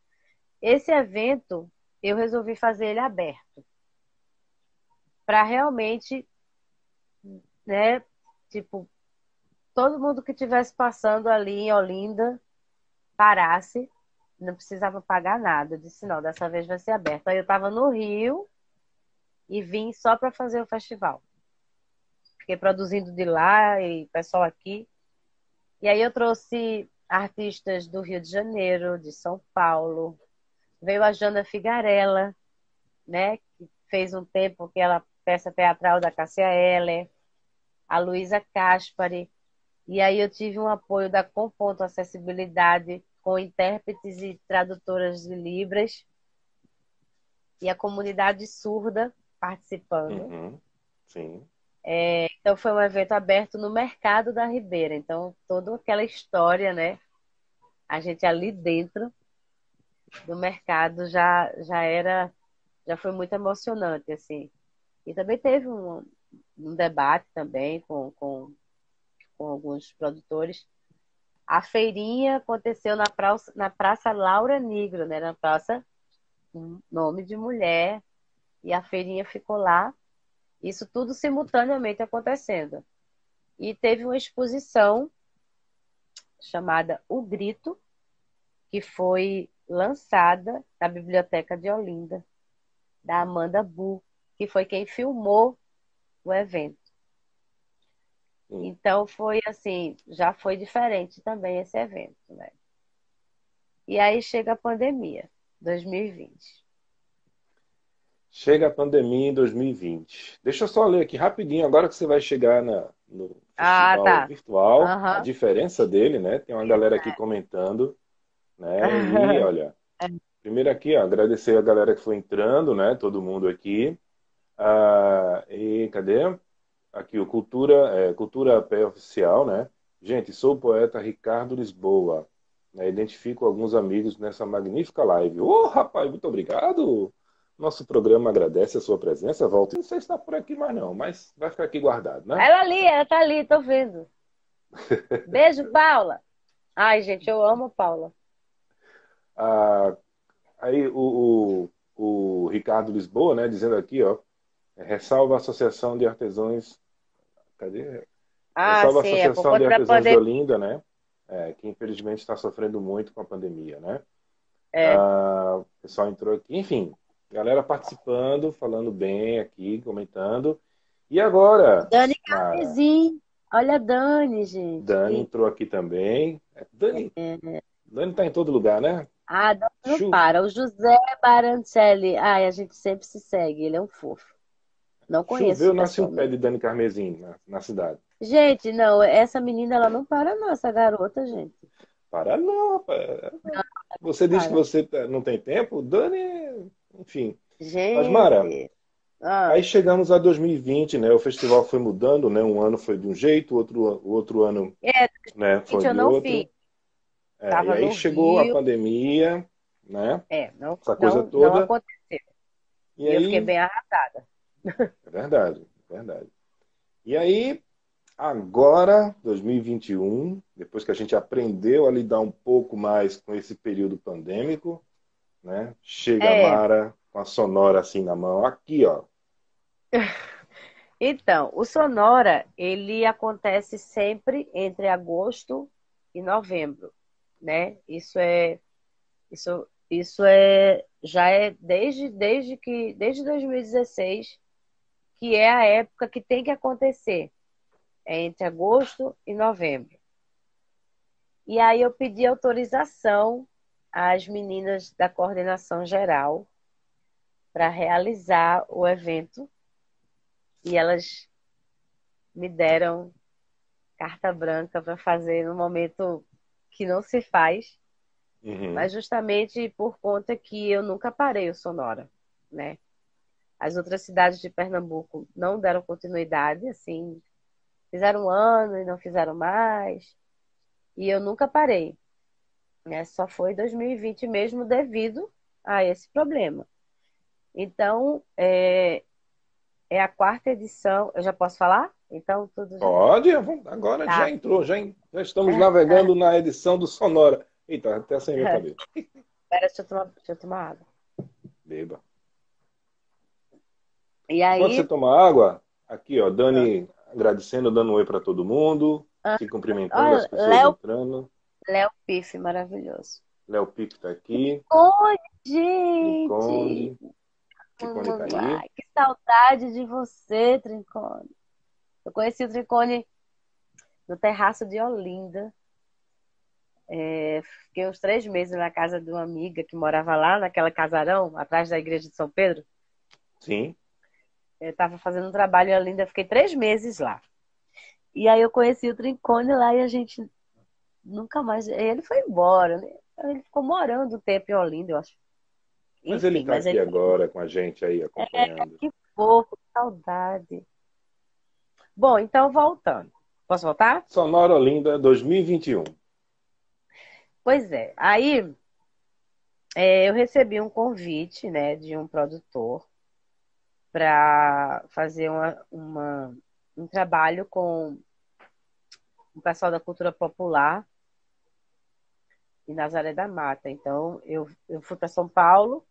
Esse evento, eu resolvi fazer ele aberto. Para realmente, né, tipo, todo mundo que estivesse passando ali em Olinda parasse, não precisava pagar nada. Eu disse, não, dessa vez vai ser aberto. Aí eu estava no Rio e vim só para fazer o festival. Fiquei produzindo de lá e pessoal aqui. E aí eu trouxe artistas do Rio de Janeiro, de São Paulo. Veio a Jana Figarella, né, que fez um tempo que ela peça teatral da Cássia Heller, a Luísa Caspari. E aí eu tive um apoio da Componto Acessibilidade com intérpretes e tradutoras de Libras e a comunidade surda participando. Uhum. Sim. É, então foi um evento aberto no mercado da Ribeira. Então toda aquela história, né? A gente ali dentro do mercado já já era já foi muito emocionante assim. E também teve um, um debate também com, com, com alguns produtores. A feirinha aconteceu na praça, na praça Laura Negro, né? Na praça nome de mulher. E a feirinha ficou lá isso tudo simultaneamente acontecendo. E teve uma exposição chamada O Grito, que foi lançada na Biblioteca de Olinda, da Amanda Bu, que foi quem filmou o evento. Então foi assim, já foi diferente também esse evento, né? E aí chega a pandemia, 2020. Chega a pandemia em 2020. Deixa eu só ler aqui rapidinho, agora que você vai chegar na, no ah, tá. virtual, uhum. a diferença dele, né? Tem uma galera aqui comentando, né? E olha, Primeiro aqui, ó, agradecer a galera que foi entrando, né? Todo mundo aqui. Ah, e cadê? Aqui o Cultura, é, Cultura Pé Oficial, né? Gente, sou o poeta Ricardo Lisboa. Né? Identifico alguns amigos nessa magnífica live. Ô, oh, rapaz, muito obrigado! Nosso programa agradece a sua presença. Volta. Não sei se está por aqui mais não, mas vai ficar aqui guardado, né? Ela ali, ela tá ali, tô vendo. Beijo, Paula. Ai, gente, eu amo Paula. Ah, aí o, o, o, Ricardo Lisboa, né, dizendo aqui, ó, ressalva a Associação de Artesãos. Cadê? Ah, ressalva sim, a é Associação de Artesãos poder... de Olinda, né? É, que infelizmente está sofrendo muito com a pandemia, né? É. Ah, o pessoal entrou aqui, enfim, galera participando, falando bem aqui, comentando. E agora? Dani Carmesim. Olha a Dani, gente. Dani entrou aqui também. Dani, É. Dani tá em todo lugar, né? Ah, Dani não para. O José Barancelli. Ai, a gente sempre se segue. Ele é um fofo. Não conheço Choveu, nasce um pé de Dani Carmesim na, na cidade. Gente, não, essa menina, ela não para não, essa garota, gente. Para não, rapaz. Você diz que você tá- não tem tempo? Dani, enfim. Gente. Mara, Ah, Aí chegamos a 2020, né? O festival foi mudando, né? Um ano foi de um jeito, o outro, outro ano, É, né, foi eu de outro. É, e aí chegou Rio. a pandemia, né? É, não, Essa coisa não, toda. não aconteceu. E E eu aí, fiquei bem arrasada. é verdade, é verdade. E aí, agora, 2021, depois que a gente aprendeu a lidar um pouco mais com esse período pandêmico, né? Chega É. a Mara com a sonora assim na mão, aqui, ó. Então, o Sonora, ele acontece sempre entre agosto e novembro, né? Isso é isso isso é já é desde desde que desde 2016 que é a época que tem que acontecer. É entre agosto e novembro. E aí eu pedi autorização às meninas da coordenação geral para realizar o evento. E elas me deram carta branca para fazer no momento que não se faz, Uhum. mas justamente por conta que eu nunca parei o Sonora, né? As outras cidades de Pernambuco não deram continuidade, assim, fizeram um ano e não fizeram mais, e eu nunca parei, né? Só foi 2020 mesmo devido a esse problema. Então, é, é a quarta edição. Eu já posso falar? Então, tudo já. Pode, agora Tá. já entrou, já, já estamos navegando na edição do Sonora. Eita, até sem meu cabelo. Espera, deixa eu tomar, deixa eu tomar água. Beba. E aí, Quando você toma água, aqui, ó, Dani agradecendo, dando um oi para todo mundo, Ah. se cumprimentando, as pessoas Léo- entrando. Léo Pife, maravilhoso. Léo Pico tá aqui, Conde, gente! Trincone, Trincone tá aí. Ai, que saudade de você, Trincone. Eu conheci o Trincone no terraço de Olinda. É, fiquei uns três meses na casa de uma amiga que morava lá, naquela casarão, atrás da igreja de São Pedro. Sim. Eu estava fazendo um trabalho em Olinda, fiquei três meses lá. E aí eu conheci o Trincone lá e a gente nunca mais. Ele foi embora, né? Ele ficou morando um tempo em Olinda, eu acho. Mas Enfim, ele tá mas aqui ele agora com a gente aí, acompanhando. que fofo, que saudade. Bom, então voltando. Posso voltar? Sonora Olinda 2021. Pois é. Aí é, eu recebi um convite, né, de um produtor para fazer uma, uma- um trabalho com o pessoal da cultura popular em Nazaré da Mata. Então eu, eu fui para São Paulo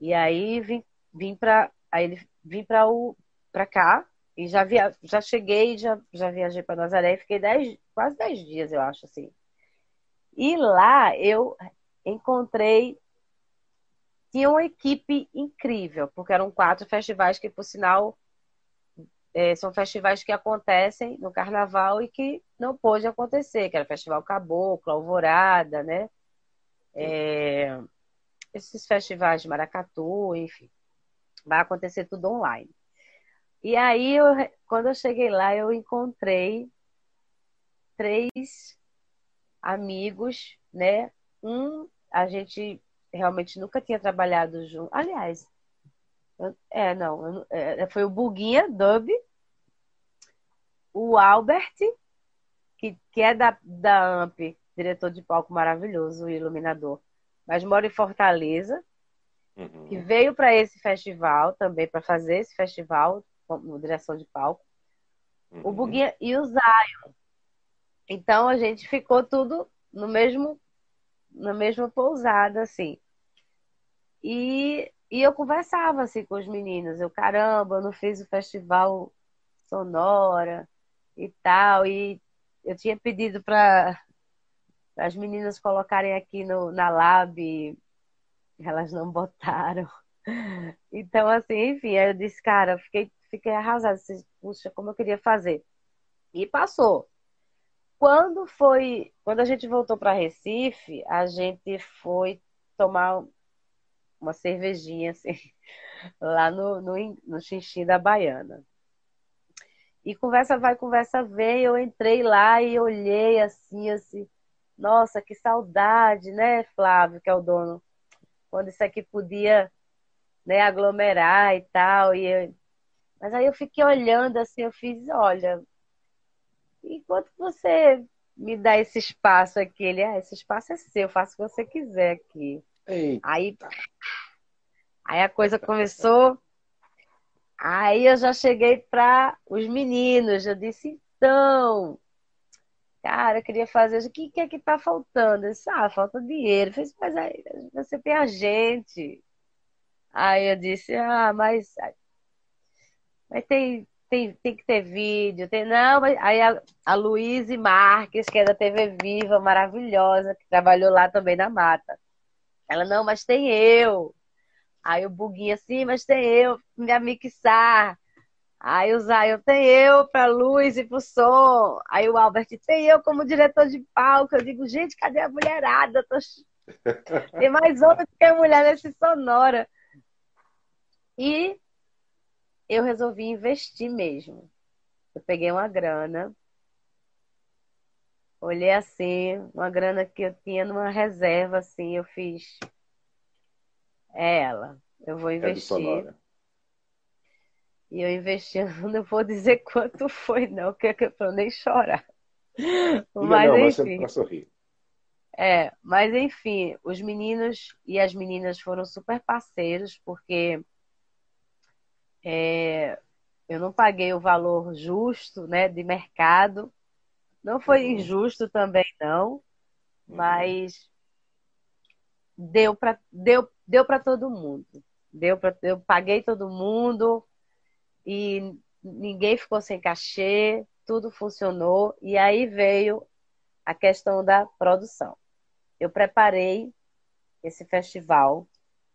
e aí vim, vim para aí ele vim para o para cá e já via, já cheguei, já, já viajei para Nazaré e fiquei dez, quase 10 dias, eu acho assim. E lá eu encontrei. Tinha uma equipe incrível, porque eram quatro festivais que, por sinal, eh, são festivais que acontecem no carnaval e que não pôde acontecer, que era Festival Caboclo, Alvorada, né? Eh, esses festivais de Maracatu, enfim. Vai acontecer tudo online. E aí, eu, quando eu cheguei lá, eu encontrei três amigos, né? Um, a gente realmente nunca tinha trabalhado junto. Aliás, eu, é, não, eu, é, foi o Buguinha Dub, o Albert, que, que é da, da AMP, diretor de palco maravilhoso, iluminador, mas mora em Fortaleza, uhum. que veio para esse festival também, para fazer esse festival, como direção de palco. Uhum. O Buguinha e o Zion. Então a gente ficou tudo no mesmo na mesma pousada, assim. E, e eu conversava assim com os meninos. Eu, caramba, eu não fiz o festival Sonora e tal. E eu tinha pedido para as meninas colocarem aqui no, na Lab. Elas não botaram. Então, assim, enfim, aí eu disse, cara, fiquei, fiquei arrasada. Puxa, como eu queria fazer. E passou. Quando foi, quando a gente voltou para Recife, a gente foi tomar uma cervejinha assim, lá no, no, no xixi da Baiana. E conversa vai, conversa vem, eu entrei lá e olhei assim, assim, nossa, que saudade, né, Flávio, que é o dono, quando isso aqui podia, né, aglomerar e tal, e eu... mas aí eu fiquei olhando assim, eu fiz, olha, enquanto você me dá esse espaço aqui, ele, ah, esse espaço é seu, faça o que você quiser aqui. Eita. Aí, aí a coisa começou. Aí eu já cheguei para os meninos, eu disse, então, cara, eu queria fazer, o que, que é que tá faltando? Eu disse, ah, falta dinheiro. Eu disse, mas aí você tem a gente. Aí eu disse, ah, mas, mas tem, tem, tem que ter vídeo, tem, não, mas aí a, a Luíse Marques, que é da TV Viva, maravilhosa, que trabalhou lá também na mata. Ela, não, mas tem eu. Aí o Buguinho assim, mas tem eu, me mixar. Aí o Zayo, tem eu pra luz e pro som. Aí o Albert, tem eu como diretor de palco. Eu digo, gente, cadê a mulherada? Tô... Tem mais outra que a mulher nesse sonora. E eu resolvi investir mesmo. Eu peguei uma grana, olhei assim, uma grana que eu tinha numa reserva, assim, eu fiz. É ela, eu vou é investir. É e eu investi, não vou dizer quanto foi, não, que é eu nem chorar. Mas, não, enfim. Mas sorrir. É, mas enfim, os meninos e as meninas foram super parceiros, porque é, eu não paguei o valor justo, né, de mercado. Não foi uhum. injusto também não, uhum. mas deu para deu deu para todo mundo. Deu para eu paguei todo mundo e ninguém ficou sem cachê, tudo funcionou e aí veio a questão da produção. Eu preparei esse festival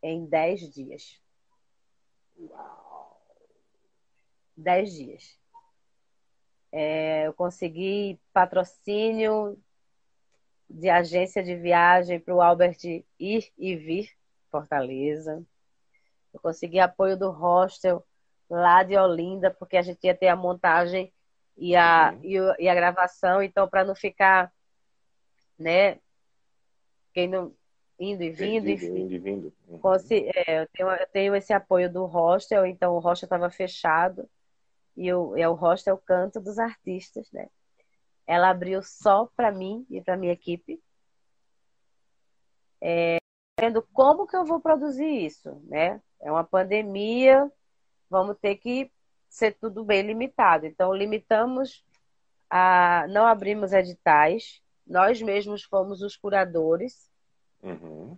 em 10 dias. Uau dez dias. É, eu consegui patrocínio de agência de viagem para o Albert ir e vir Fortaleza. Eu consegui apoio do hostel lá de Olinda, porque a gente ia ter a montagem e a, uhum. e, a gravação, então para não ficar, né, quem não indo e vindo. Indo e vindo. Uhum. É, eu, tenho, eu tenho esse apoio do hostel, então o hostel estava fechado e o, e o hostel é o canto dos artistas, né? Ela abriu só para mim e para minha equipe. É, vendo como que eu vou produzir isso, né? É uma pandemia, vamos ter que ser tudo bem limitado. Então, limitamos a. Não abrimos editais, nós mesmos fomos os curadores. Uhum.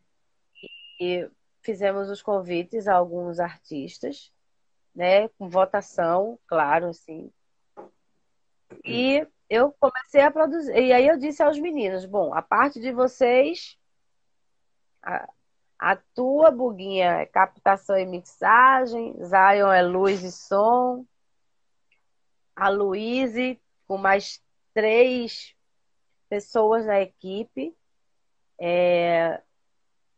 E fizemos os convites a alguns artistas né? Com votação, claro, assim. E eu comecei a produzir. E aí eu disse aos meninos: bom, a parte de vocês, a, a tua buguinha é captação e mixagem, Zion é luz e som, a Luíse com mais três pessoas na equipe. É,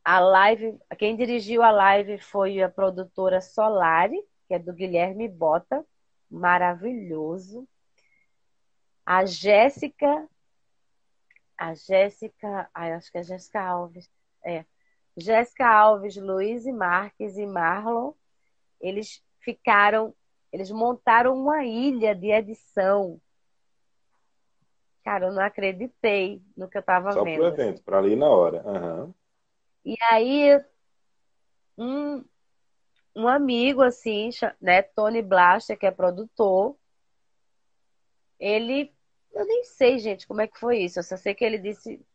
a live, quem dirigiu a live foi a produtora Solari, que é do Guilherme Bota, maravilhoso. A Jéssica, a Jéssica, acho que é a Jéssica Alves, é. Jéssica Alves, Luiz Marques e Marlon, eles ficaram, eles montaram uma ilha de edição. Cara, eu não acreditei no que eu estava vendo. Só pro evento, para ali na hora. Uhum. E aí, um, um amigo, assim, né, Tony Blaster, que é produtor, ele, eu nem sei, gente, como é que foi isso. Eu só sei que ele disse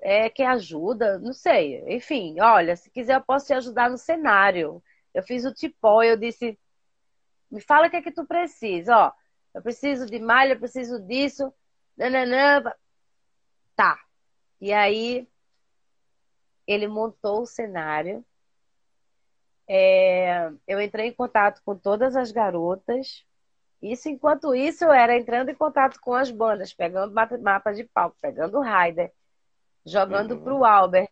é, que ajuda, não sei. Enfim, olha, se quiser eu posso te ajudar no cenário. Eu fiz o tipó, eu disse, me fala o que é que tu precisa, ó. Eu preciso de malha, eu preciso disso. Nananã. Tá. E aí ele montou o cenário. É, eu entrei em contato com todas as garotas. Isso, enquanto isso, eu era entrando em contato com as bandas, pegando mapa de palco, pegando rider, jogando uhum. para o Albert.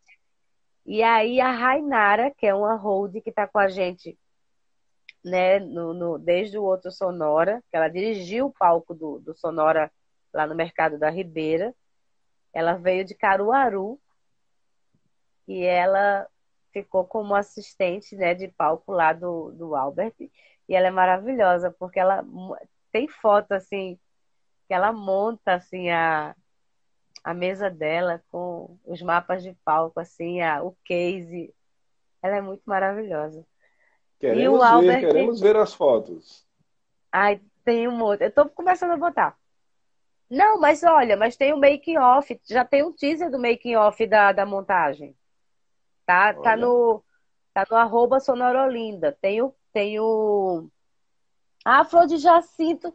E aí a Rainara, que é uma hold que está com a gente né, no, no, desde o outro Sonora, que ela dirigiu o palco do, do Sonora lá no Mercado da Ribeira. Ela veio de Caruaru e ela ficou como assistente né, de palco lá do, do Albert. E ela é maravilhosa, porque ela tem foto assim, que ela monta assim a, a mesa dela com os mapas de palco, assim, a, o case. Ela é muito maravilhosa. Queremos, e o ver, Albert... queremos ver as fotos. Ai, tem um outro. Eu tô começando a botar. Não, mas olha, mas tem o making off, já tem um teaser do making off da, da montagem. Tá, tá no tá no arroba Sonorolinda. Tem o, tem o Ah, Flor de Jacinto.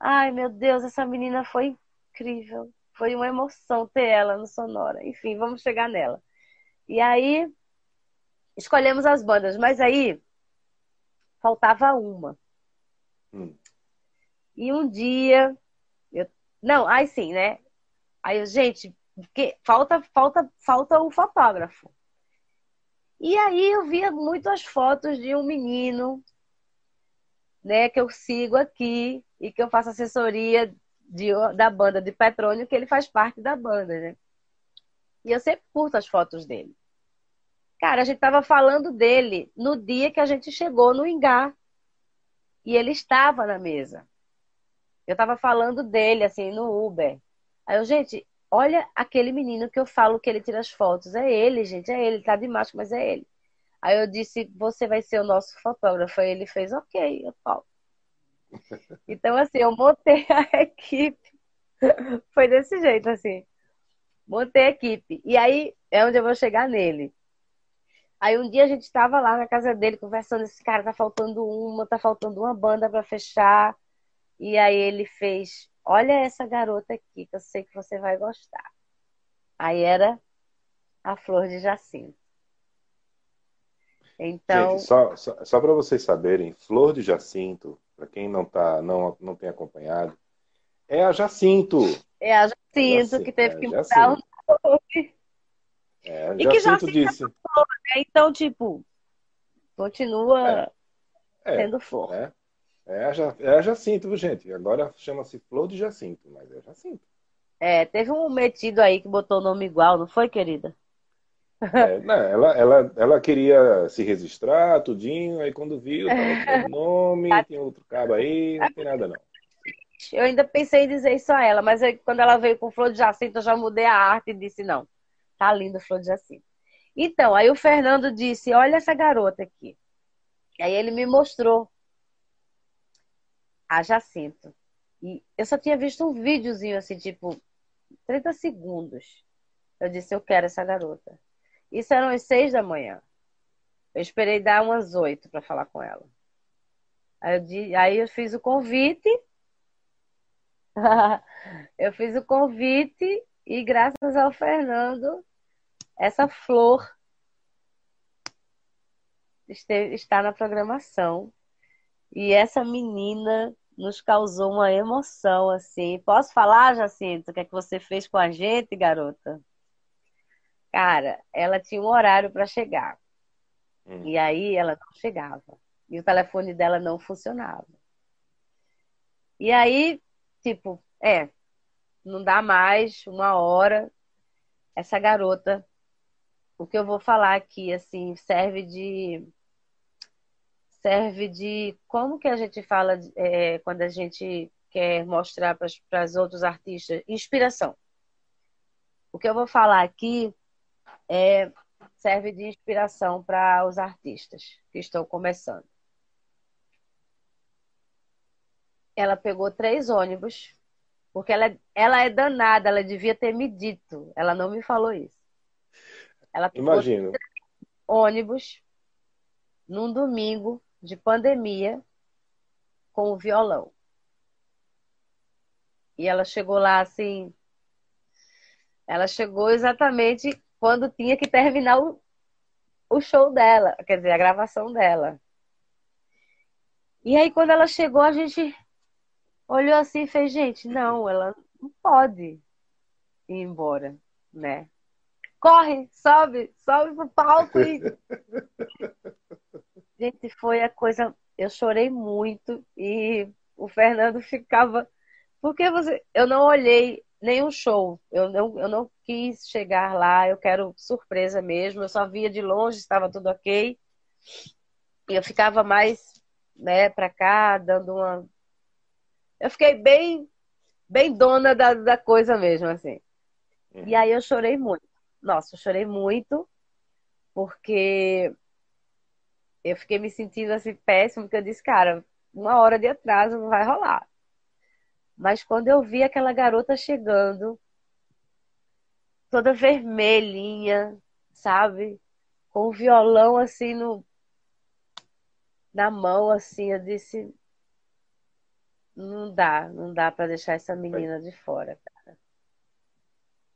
Ai, meu Deus, essa menina foi incrível. Foi uma emoção ter ela no Sonora. Enfim, vamos chegar nela. E aí, escolhemos as bandas, mas aí faltava uma. Hum. E um dia, eu... não, aí sim, né? Aí, gente, porque falta, falta, falta o fotógrafo. E aí eu via muitas fotos de um menino, né, que eu sigo aqui e que eu faço assessoria de, da banda de Petrônio, que ele faz parte da banda, né? E eu sempre curto as fotos dele. Cara, a gente tava falando dele no dia que a gente chegou no Ingá. E ele estava na mesa. Eu tava falando dele, assim, no Uber. Aí eu, gente, olha aquele menino que eu falo que ele tira as fotos. É ele, gente, é ele. Tá de máscara, mas é ele. Aí eu disse, você vai ser o nosso fotógrafo. Aí ele fez, ok, eu topo. Então, assim, eu montei a equipe. Foi desse jeito, assim. Montei a equipe. E aí é onde eu vou chegar nele. Aí um dia a gente estava lá na casa dele conversando, esse cara tá faltando uma, tá faltando uma banda para fechar. E aí ele fez, olha essa garota aqui, que eu sei que você vai gostar. Aí era a Flor de Jacinto. Então, Gente, só, só, só para vocês saberem, Flor de Jacinto para quem não tá, não, não tem acompanhado, é a Jacinto. É a Jacinto, Jacinto que teve é que mudar o nome. É, e que Jacinto disse. né? Então, tipo, continua é, sendo flor. É, é, a, é a Jacinto, gente. Agora chama-se Flor de Jacinto, mas é Jacinto. É, teve um metido aí que botou o nome igual, não foi, querida? É, não, ela, ela, ela queria se registrar, tudinho, aí quando viu, tava com nome, tem outro cabo aí, não tem nada não. Eu ainda pensei em dizer isso a ela, mas aí, quando ela veio com Flor de Jacinto, eu já mudei a arte e disse, não, tá lindo Flor de Jacinto. Então, aí o Fernando disse, olha essa garota aqui. Aí ele me mostrou a Jacinto. E eu só tinha visto um videozinho assim, tipo, 30 segundos. Eu disse, eu quero essa garota. Isso eram as seis da manhã. Eu esperei dar umas oito para falar com ela. Aí eu, aí eu fiz o convite. eu fiz o convite e graças ao Fernando, essa flor está na programação. E essa menina nos causou uma emoção, assim. Posso falar, Jacinto, o que é que você fez com a gente, garota? Cara, ela tinha um horário para chegar. Hum. E aí ela não chegava. E o telefone dela não funcionava. E aí, tipo, é, não dá mais uma hora. Essa garota o que eu vou falar aqui, assim, serve de serve de como que a gente fala é, quando a gente quer mostrar para os outros artistas inspiração. O que eu vou falar aqui é, serve de inspiração para os artistas que estão começando. Ela pegou três ônibus, porque ela, ela é danada, ela devia ter me dito. Ela não me falou isso. Ela pegou Imagino. ônibus num domingo de pandemia com o violão. E ela chegou lá assim. Ela chegou exatamente quando tinha que terminar o, o show dela, quer dizer, a gravação dela. E aí, quando ela chegou, a gente olhou assim e fez: gente, não, ela não pode ir embora, né? corre, sobe, sobe pro palco e. Gente, foi a coisa. Eu chorei muito e o Fernando ficava. Porque você. Eu não olhei nenhum show. Eu não, eu não quis chegar lá, eu quero surpresa mesmo. Eu só via de longe, estava tudo ok. E eu ficava mais, né, pra cá, dando uma. Eu fiquei bem, bem dona da, da coisa mesmo, assim. Uhum. E aí eu chorei muito nossa, eu chorei muito, porque eu fiquei me sentindo assim péssimo, porque eu disse, cara, uma hora de atraso não vai rolar. Mas quando eu vi aquela garota chegando, toda vermelhinha, sabe? Com o violão assim no na mão assim, eu disse não dá, não dá para deixar essa menina de fora, cara.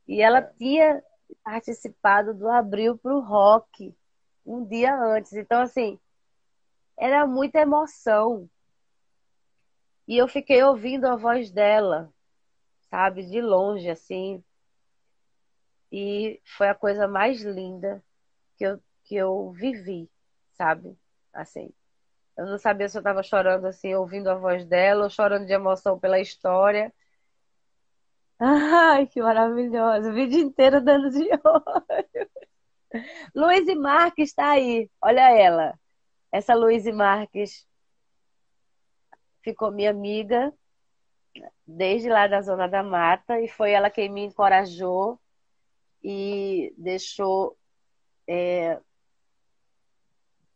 E ela é. tinha participado do Abril para o Rock um dia antes. Então, assim, era muita emoção. E eu fiquei ouvindo a voz dela, sabe, de longe, assim. E foi a coisa mais linda que eu, que eu vivi, sabe? Assim. Eu não sabia se eu estava chorando assim, ouvindo a voz dela, ou chorando de emoção pela história. Ai, que maravilhoso. O vídeo inteiro dando de olho. Luiz Marques está aí. Olha ela. Essa Luiz Marques ficou minha amiga desde lá da Zona da Mata e foi ela quem me encorajou e deixou é,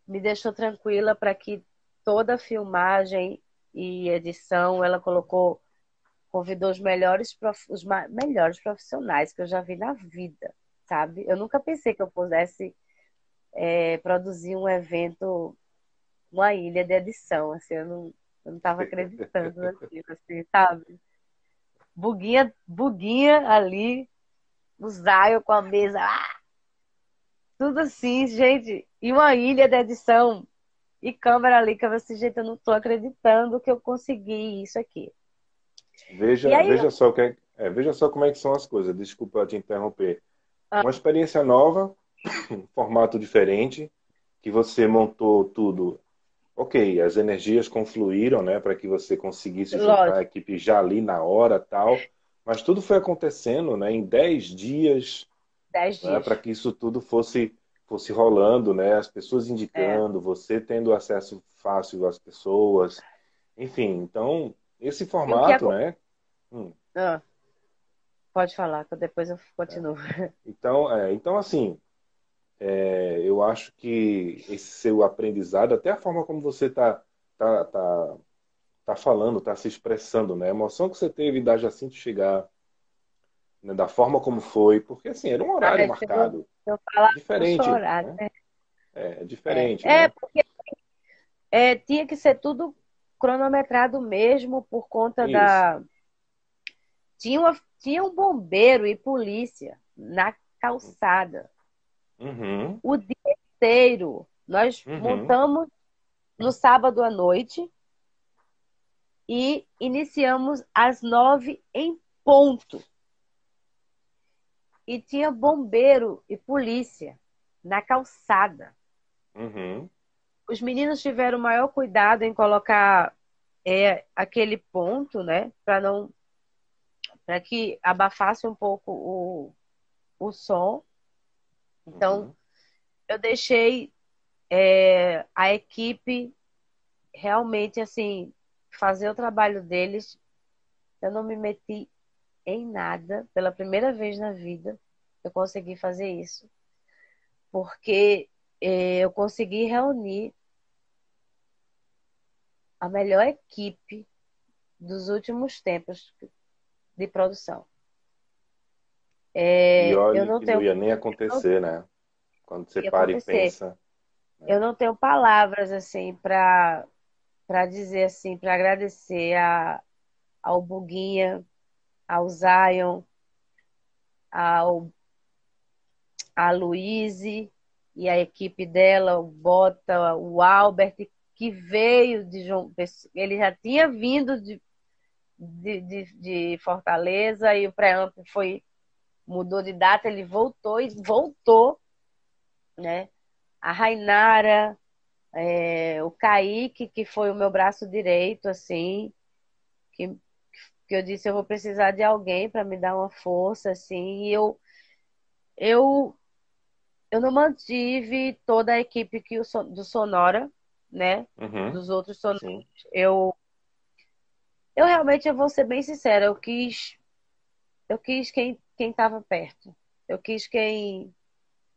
me deixou tranquila para que toda a filmagem e edição ela colocou convidou os melhores, os melhores profissionais que eu já vi na vida, sabe? Eu nunca pensei que eu pudesse é, produzir um evento, uma ilha de edição, assim, eu não, eu não tava acreditando naquilo, assim, sabe? Buguinha, buguinha ali, o Zaio com a mesa, ah! tudo assim, gente, e uma ilha de edição e câmera ali, que eu assim, gente, eu não tô acreditando que eu consegui isso aqui. Veja, aí, veja, só que é, é, veja só como é que são as coisas. Desculpa te interromper. Ah. Uma experiência nova, um formato diferente, que você montou tudo. Ok, as energias confluíram, né, para que você conseguisse juntar Lógico. a equipe já ali na hora, tal. Mas tudo foi acontecendo, né, em 10 dias. 10 né, dias. Para que isso tudo fosse fosse rolando, né, as pessoas indicando, é. você tendo acesso fácil às pessoas. Enfim, então esse formato, né? Hum. Ah, pode falar, que depois eu continuo. É. Então, é, então, assim, é, eu acho que esse seu aprendizado, até a forma como você está tá, tá, tá falando, está se expressando, né? A emoção que você teve da Jacinto chegar, né? da forma como foi, porque assim, era um horário ah, marcado. Eu, eu falar, diferente. Chorar, né? né? É, diferente. É, né? é porque é, tinha que ser tudo cronometrado mesmo por conta Isso. da. Tinha, uma, tinha um bombeiro e polícia na calçada. Uhum. O dia inteiro. Nós uhum. montamos no sábado à noite e iniciamos às nove em ponto. E tinha bombeiro e polícia na calçada. Uhum os meninos tiveram o maior cuidado em colocar é, aquele ponto, né, para não para que abafasse um pouco o, o som. Então, uhum. eu deixei é, a equipe realmente assim fazer o trabalho deles. Eu não me meti em nada pela primeira vez na vida. Eu consegui fazer isso porque é, eu consegui reunir a melhor equipe dos últimos tempos de produção. É, e olha eu não que tenho, não ia nem acontecer, né? Quando você para acontecer. e pensa. Né? Eu não tenho palavras assim para para dizer assim, para agradecer a, ao Buguinha, ao Zion, ao a Luíse e a equipe dela, o Bota, o Albert, que veio de João Pessoa. Ele já tinha vindo de, de, de, de Fortaleza e o pré-amp foi mudou de data, ele voltou e voltou, né? A Rainara, é, o Kaique, que foi o meu braço direito, assim, que, que eu disse, eu vou precisar de alguém para me dar uma força, assim, e eu, eu, eu não mantive toda a equipe que o, do Sonora, né, uhum. dos outros sonoros, eu, eu realmente, eu vou ser bem sincera, eu quis, eu quis quem quem estava perto. Eu quis quem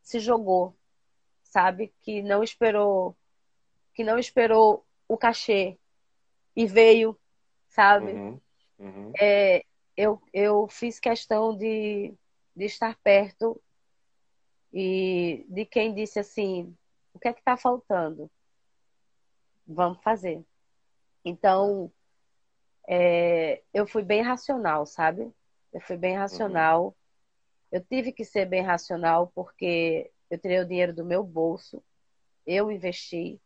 se jogou, sabe? Que não esperou, que não esperou o cachê e veio, sabe? Uhum, uhum. É, eu, eu fiz questão de, de estar perto e de quem disse assim: o que é que está faltando? Vamos fazer. Então, é, eu fui bem racional, sabe? Eu fui bem racional. Uhum. Eu tive que ser bem racional porque eu tirei o dinheiro do meu bolso, eu investi.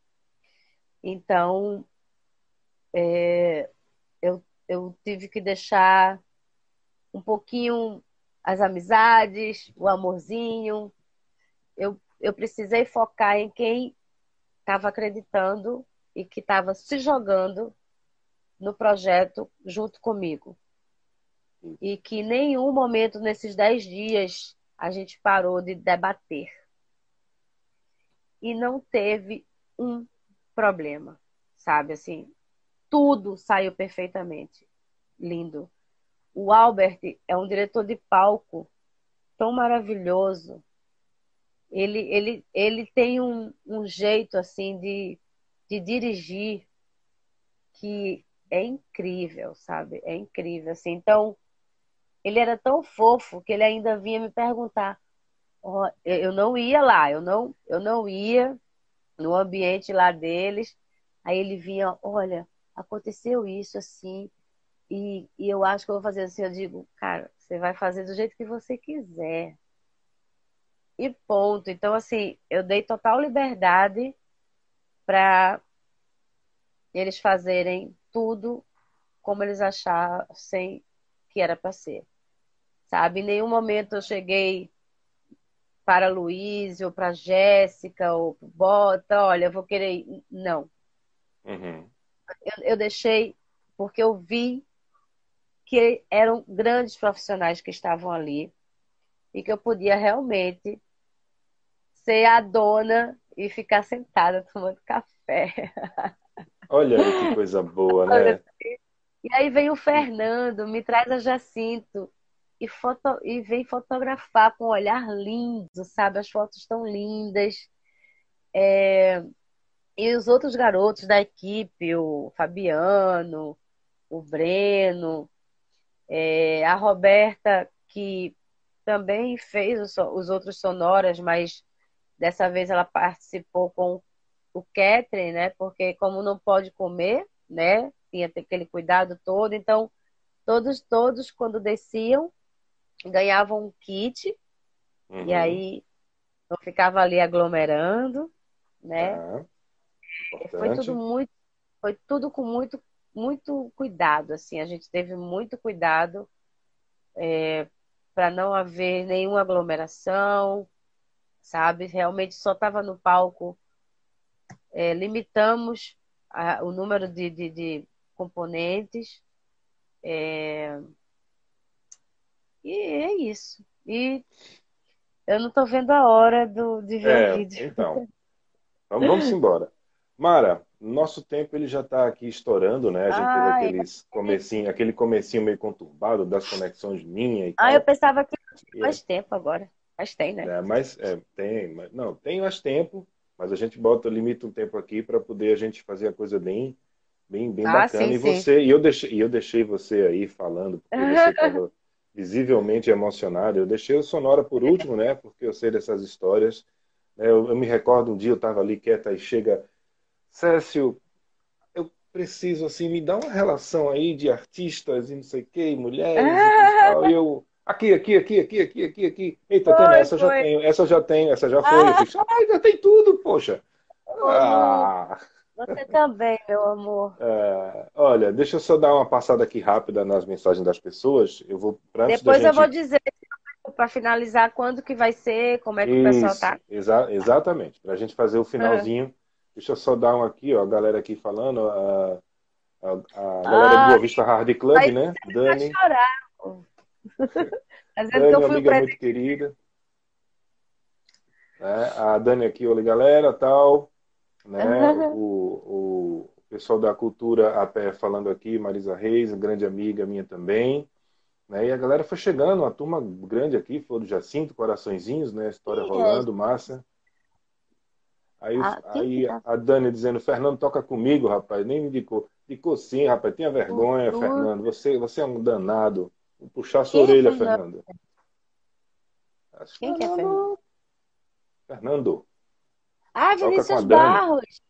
Então, é, eu, eu tive que deixar um pouquinho as amizades, o amorzinho. Eu, eu precisei focar em quem estava acreditando e que estava se jogando no projeto junto comigo e que nenhum momento nesses dez dias a gente parou de debater. E não teve um problema, sabe? Assim, tudo saiu perfeitamente. Lindo. O Albert é um diretor de palco tão maravilhoso. Ele, ele, ele tem um, um jeito assim de, de dirigir que é incrível, sabe? É incrível. Assim. Então, ele era tão fofo que ele ainda vinha me perguntar. Oh, eu não ia lá, eu não, eu não ia no ambiente lá deles. Aí ele vinha, olha, aconteceu isso assim, e, e eu acho que eu vou fazer assim. Eu digo, cara, você vai fazer do jeito que você quiser. E ponto. Então, assim, eu dei total liberdade para eles fazerem tudo como eles achassem que era para ser sabe? Em nenhum momento eu cheguei para Luiz ou para Jéssica ou Bota, olha, eu vou querer. Não. Uhum. Eu, eu deixei porque eu vi que eram grandes profissionais que estavam ali e que eu podia realmente ser a dona e ficar sentada tomando café. Olha que coisa boa, né? E aí vem o Fernando, me traz a Jacinto e, foto, e vem fotografar com um olhar lindo, sabe? As fotos estão lindas. É... E os outros garotos da equipe, o Fabiano, o Breno, é... a Roberta, que também fez os, os outros sonoras, mas dessa vez ela participou com o Catherine, né? Porque como não pode comer, né? Tinha aquele cuidado todo, então todos todos quando desciam ganhavam um kit uhum. e aí não ficava ali aglomerando, né? Uhum. Foi tudo muito, foi tudo com muito, muito cuidado, assim. A gente teve muito cuidado é, para não haver nenhuma aglomeração, sabe? Realmente só estava no palco. É, limitamos a, o número de, de, de componentes. É, e é isso. E Eu não tô vendo a hora do, de ver É, o vídeo. então. Vamos, vamos embora. Mara, nosso tempo ele já está aqui estourando, né? A gente teve Ai, aqueles comecinho, aquele comecinho meio conturbado das conexões minha e Ah, eu tal. pensava que E faz tempo agora. Mas tem, né? É, mas é, tem, mas, não, tem mais tempo, mas a gente bota, limita um tempo aqui para poder a gente fazer a coisa bem, bem, bem Ah, bacana. sim, E sim. você, e eu deixei, e eu deixei você aí falando, porque você estava visivelmente emocionado. Eu deixei o Sonora por último, né? Porque eu sei dessas histórias. né? Eu, eu me recordo um dia eu estava ali quieta e chega, Cécio, eu preciso assim me dá uma relação aí de artistas e não sei o quê, mulheres e e tal. E eu Aqui, aqui, aqui, aqui, aqui, aqui, aqui. Eita, Foi, tem, essa eu já foi. tenho, essa já tenho, essa já foi. Eu fiz, ah, já tem tudo, poxa. Ah, Você também, meu amor. é, olha, deixa eu só dar uma passada aqui rápida nas mensagens das pessoas. Eu vou Depois da eu vou gente... dizer para finalizar quando que vai ser, como é que o pessoal Isso, tá. exa- exatamente. Para a gente fazer o finalzinho. Deixa eu só dar um aqui, ó, a galera aqui falando, a, a, a galera do Ah, Boa Vista Hard Club, né? Dani, chorar. Dani, eu fui amiga presente. muito querida. né? A Dani aqui, oi galera, tal. Né? O, o pessoal da Cultura a pé falando aqui, Marisa Reis, grande amiga minha também. Né? E a galera foi chegando, uma turma grande aqui, Flor do Jacinto, coraçõezinhos, né? História Quem é rolando, massa. Aí, Ah, aí tá? a Dani dizendo, Fernando, toca comigo, rapaz. Nem me indicou. Indicou sim, rapaz. Tenha vergonha. Fernando. Você, você é um danado. Vou puxar sua Quem é orelha, Fernando? Fernando. Acho Quem que é Fernando. Fernando. Ah, Toca a Vinícius Dani. Barros.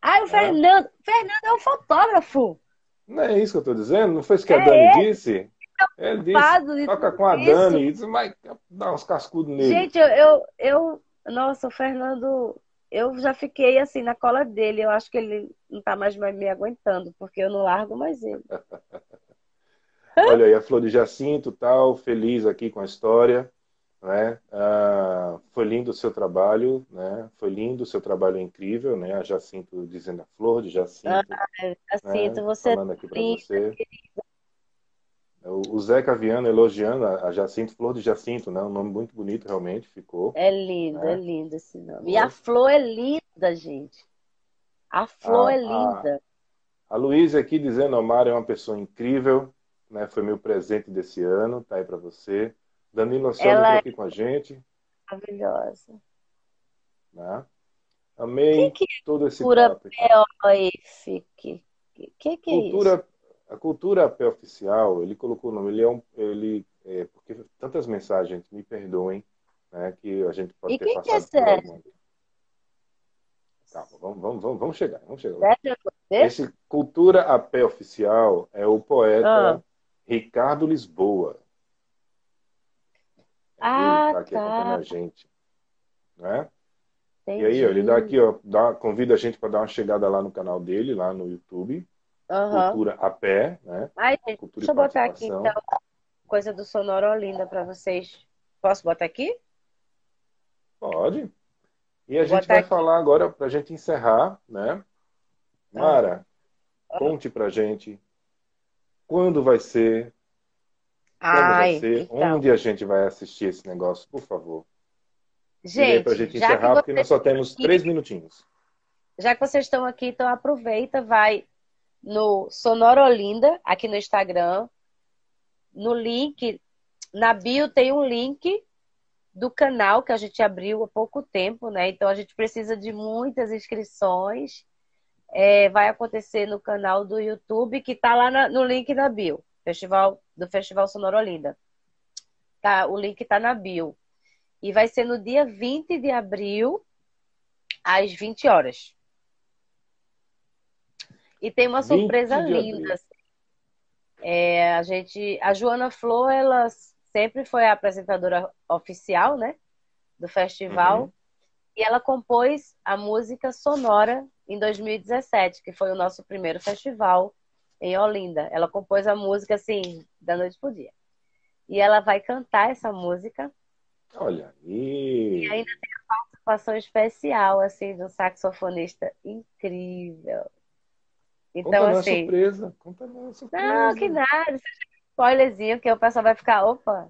Ah, o É. Fernando. Fernando é um fotógrafo. Não é isso que eu tô dizendo? Não foi isso que a É Dani disse? Ele disse, Ocupado de toca tudo com a isso. Dani. Disse, vai dar uns cascudos nele. Gente, eu, eu, eu- Nossa, o Fernando. Eu já fiquei assim na cola dele. Eu acho que ele não tá mais me aguentando, porque eu não largo mais ele. Olha aí, a Flor de Jacinto, tal, feliz aqui com a história, né? Ah, foi lindo o seu trabalho, né? Foi lindo o seu trabalho é incrível, né? A Jacinto dizendo a Flor de Jacinto, Assim, né? você Falando aqui para você. O o Zeca Viana elogiando a a Jacinto, Flor de Jacinto, né? Um nome muito bonito, realmente, ficou. É lindo, É. é lindo esse nome. E a flor é linda, gente. A flor A- é a- linda. A Luísa aqui dizendo, Omar é uma pessoa incrível, né? Foi meu presente desse ano, tá aí para você. Danilo Anselmo Ela é aqui com a gente, maravilhosa. né? Amei que, que todo esse cultura papo. POF? Que, que, que é isso? Cultura, a cultura pé oficial, ele colocou o nome, ele é um, ele, é, porque tantas mensagens, me perdoem, né, que a gente pode E ter quem que é por. Calma, vamos, vamos, vamos, vamos chegar, vamos chegar. é? Esse cultura a pé oficial é o poeta Ah. Ricardo Lisboa. Ah, tá aqui tá. acompanhando a gente, né? E aí, ó, ele dá aqui, ó, dá, convida a gente para dar uma chegada lá no canal dele, lá no YouTube, Aham. Cultura a pé, né? Ai, gente, Cultura deixa eu botar aqui então coisa do Sonoro Olinda para vocês. Posso botar aqui? Pode. E a Vou gente vai aqui. falar agora, para a gente encerrar, né? Tá. Mara, conte pra gente quando vai ser, Ai, ser, então. onde a gente vai assistir esse negócio, por favor. Gente, pra gente já que encerrar, porque nós só temos aqui, três minutinhos. já que vocês estão aqui, então aproveita, vai no Sonoro Olinda, aqui no Instagram, no link, na bio tem um link do canal que a gente abriu há pouco tempo, né? Então a gente precisa de muitas inscrições. É, vai acontecer no canal do YouTube, que tá lá na- no link na bio, Festival, do Festival Sonoro Olinda. Tá, o link tá na bio. E vai ser no dia 20 de abril, às 20 horas. E tem uma 20 surpresa linda. assim. É, a gente, a Joana Flor, ela sempre foi a apresentadora oficial, né, do festival. Uhum. E ela compôs a música Sonora em 2017, que foi o nosso primeiro festival em Olinda. Ela compôs a música assim, da noite pro dia. E ela vai cantar essa música Olha, e e ainda tem uma participação especial assim de um saxofonista incrível. conta Então a assim, surpresa, conta a surpresa. não, que nada, um spoilerzinho que o pessoal vai ficar, opa,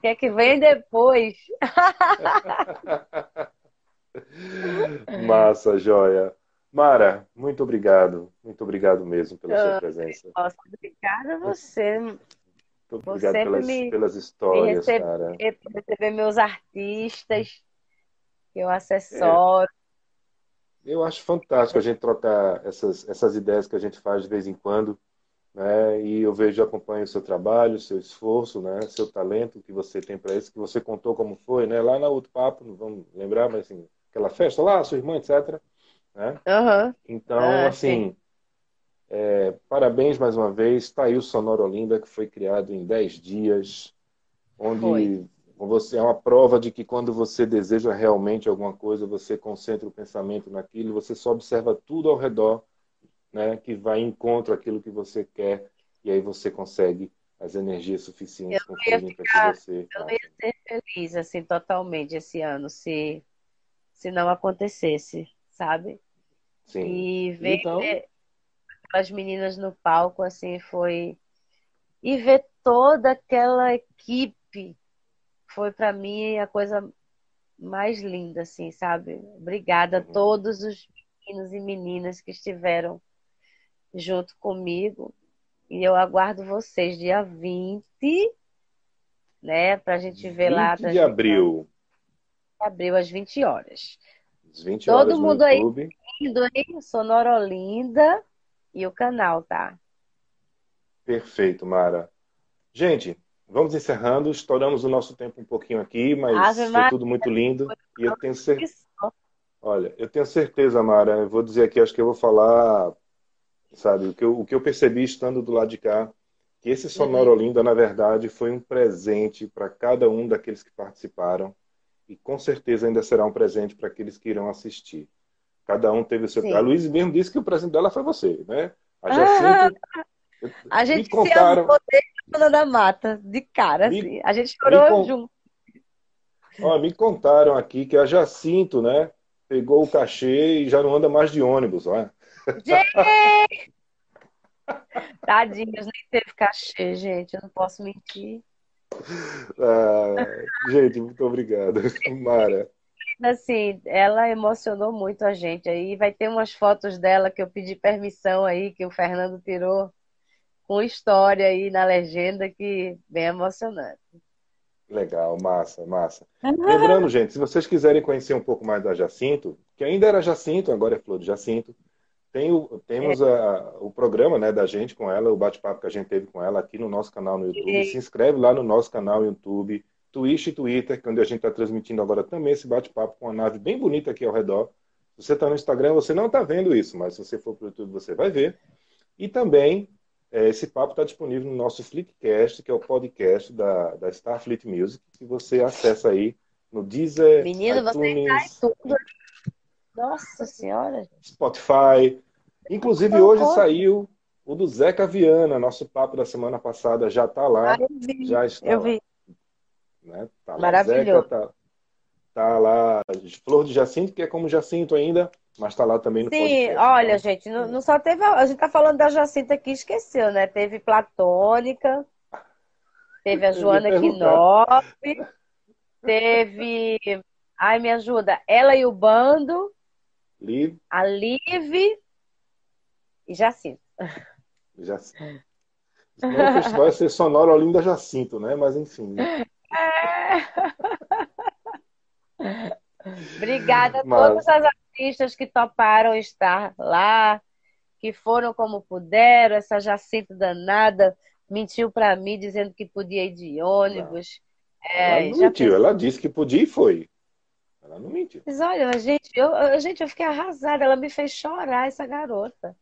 que é que vem depois? Massa, joia. Mara, muito obrigado. Muito obrigado mesmo pela sua Ah, presença. Obrigada a você Muito Você obrigado sempre pelas, me- pelas histórias, cara. por receber meus artistas eu assessoro. Eu acho fantástico a gente trocar essas, essas ideias que a gente faz de vez em quando, né? E eu vejo, acompanho o seu trabalho, o seu esforço, né? Seu talento que você tem para isso, que você contou como foi, né? Lá na outro papo, não vamos lembrar, mas assim, aquela festa lá, sua irmã, etc. Né? Aham. Então, Ah, assim, é, parabéns mais uma vez. Está aí o Sonora Olinda, que foi criado em 10 dias, onde Foi. você é uma prova de que quando você deseja realmente alguma coisa, você concentra o pensamento naquilo, você só observa tudo ao redor, né, que vai em encontro àquilo que você quer, e aí você consegue as energias suficientes Eu para que você Eu não faça. ia ser feliz, assim, totalmente esse ano, se, se não acontecesse, sabe? Sim. E ver Então, as meninas no palco, assim, foi. E ver toda aquela equipe foi para mim a coisa mais linda, assim, sabe? Obrigada a Uhum. todos os meninos e meninas que estiveram junto comigo. E eu aguardo vocês dia 20, né? Pra gente ver lá a 20 de transmissão abril, de abril às 20 horas. Às 20 Todo horas no mundo aí. YouTube. Lindo, hein? Sonora Olinda e o canal, tá? Perfeito, Mara. Gente, vamos encerrando. Estouramos o nosso tempo um pouquinho aqui, mas Ave foi Maria. tudo muito lindo. E eu tenho cer... Que só. Olha, eu tenho certeza, Mara, eu vou dizer aqui, acho que eu vou falar, sabe, o que eu, o que eu percebi estando do lado de cá, que esse Sonora Uhum. Olinda, na verdade, foi um presente para cada um daqueles que participaram. E com certeza ainda será um presente para aqueles que irão assistir. Cada um teve o seu. Sim. A Luísa mesmo disse que o presente dela foi você, né? A Ah, Jacinto. A Me gente se contaram. amou desde a Dona da Mata, de cara, Me- assim. A gente chorou con- junto. Ó, me contaram aqui que a Jacinto, né, pegou o cachê e já não anda mais de ônibus, ó. Gente! Tadinhos, nem teve cachê, gente. Eu não posso mentir. Ah, gente, muito obrigado. Mara, Assim, ela emocionou muito a gente. Aí vai ter umas fotos dela que eu pedi permissão aí, que o Fernando tirou com história aí na legenda, que bem emocionante. legal, massa, massa. Lembrando, gente, se vocês quiserem conhecer um pouco mais da Jacinto, que ainda era Jacinto, agora é Flor de Jacinto, tem o, temos a- o programa né, da gente com ela, o bate-papo que a gente teve com ela aqui no nosso canal no YouTube. Sim. Se inscreve lá no nosso canal no YouTube, Twitch e Twitter, que é onde a gente está transmitindo agora também esse bate-papo com uma nave bem bonita aqui ao redor. Se você está no Instagram, você não está vendo isso, mas se você for para o YouTube, você vai ver. E também, eh, esse papo está disponível no nosso Fleetcast, que é o podcast da, da Starfleet Music, que você acessa aí no Deezer, Menino, você iTunes, Tudo. Nossa Senhora. Spotify. Inclusive, Então, hoje saiu o do Zeca Viana, nosso papo da semana passada já está lá, Ah, eu vi. já está Eu lá. vi. né? Tá lá Maravilhoso. Zeca, tá, tá lá Flor de Jacinto, que é como Jacinto ainda, mas tá lá também no Sim, podcast. olha, Então, gente, não, não só teve. A a gente tá falando da Jacinta aqui, esqueceu, né? Teve Platônica, teve a Joana. Quinoff, teve. Ai, me ajuda. Ela e o Bando, Li, a Liv e. Jacinto. Senão o festival ia ser Sonora Olinda Jacinto, né? Mas enfim. Obrigada a Mas- todas as artistas que toparam estar lá, que foram como puderam. Essa Jacinta danada mentiu pra mim dizendo que podia ir de ônibus. É, ela mentiu, ela disse que podia e foi. Ela não mentiu. Mas olha, gente, eu- gente, eu fiquei arrasada. Ela me fez chorar, essa garota.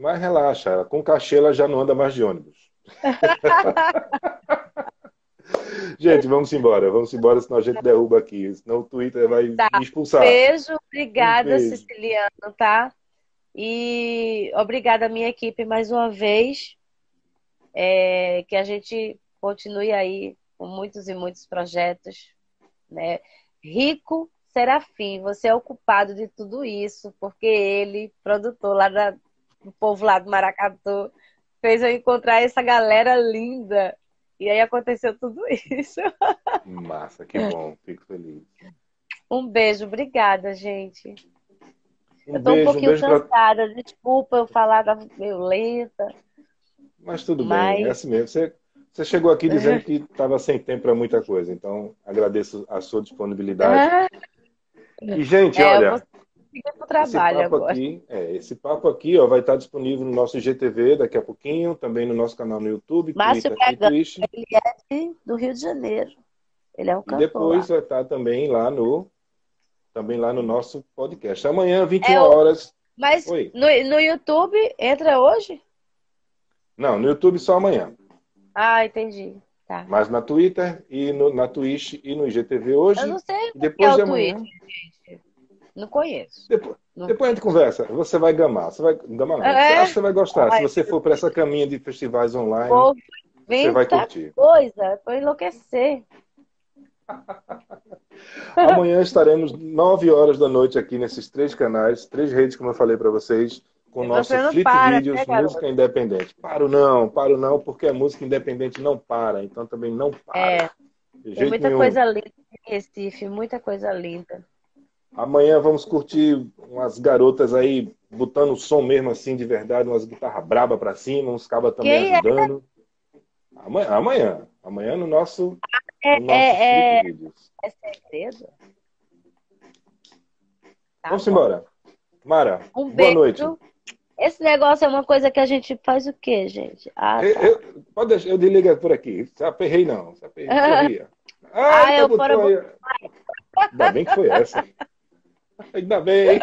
Mas relaxa, ela, com cachê ela já não anda mais de ônibus. gente, vamos embora, vamos embora, senão a gente derruba aqui. Senão o Twitter vai Tá. me expulsar. Beijo, obrigada, Um beijo. Siciliano, tá? E obrigada, minha equipe, mais uma vez. É, que a gente continue aí com muitos e muitos projetos, né? Rico Serafim, você é o culpado de tudo isso, porque ele, produtor lá da, do povo lá do Maracatu, fez eu encontrar essa galera linda E aí aconteceu tudo isso. Massa, que bom, fico feliz. Um beijo, obrigada, gente. Um eu tô um beijo, um pouquinho pra... cansada, desculpa eu falar da meio lenta. Mas tudo Mas- bem, é assim mesmo. Você, você chegou aqui dizendo que estava sem tempo para muita coisa, então agradeço a sua disponibilidade. E, gente, É, olha, seguir trabalho papo agora. aqui, é, esse papo aqui ó, vai estar disponível no nosso IGTV daqui a pouquinho, também no nosso canal no YouTube, Márcio Twitter e. Ele é do Rio de Janeiro. Ele é um E cantor. depois lá. vai estar também lá no também lá no nosso podcast. Amanhã, 21 É horas. Mas Oi. no, no YouTube entra hoje? Não, no YouTube só amanhã. Ah, entendi. Tá. Mas na Twitter e no, na Twitch e no IGTV hoje. Eu não sei E o que é depois de o amanhã. Twitch, gente. Não conheço. Depois, Não. depois a gente conversa. Você vai gamar. Você vai gamar não. É? Acho que você vai gostar. Se Ai, você for para essa caminha de festivais online, Vou você vai curtir. coisa, vou enlouquecer. Amanhã estaremos 9 horas da noite aqui nesses três canais, três redes, como eu falei para vocês, com o nosso você Flip para, Videos, né, música independente. Paro não, paro não, porque a música independente não para, então também não para. É, tem muita nenhum. coisa linda em Recife, muita coisa linda. Amanhã vamos curtir umas garotas aí botando o som mesmo assim de verdade, umas guitarras braba pra cima, uns cabas também é? ajudando. Amanhã, amanhã, amanhã no nosso, É, no nosso é, é, é segredo? Tá Vamos bom. embora. Mara, Um boa beijo. noite. Esse negócio é uma coisa que a gente faz o quê, gente? Ah, Eu, tá. eu- pode deixar, eu desligo por aqui. Se aperrei não. Se aperrei. Ah, Ah, eu botou fora- aí. Ainda bem que foi essa. Ainda bem.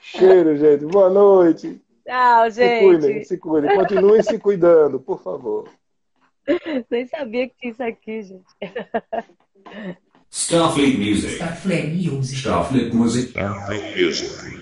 Cheiro, gente. Boa noite. Tchau, Se cuidem, gente. se cuidem. Continuem se cuidando, por favor. Nem sabia que tinha isso aqui, gente. Starfleet Music. Starfleet Music. Starfleet Music. Starfleet Music.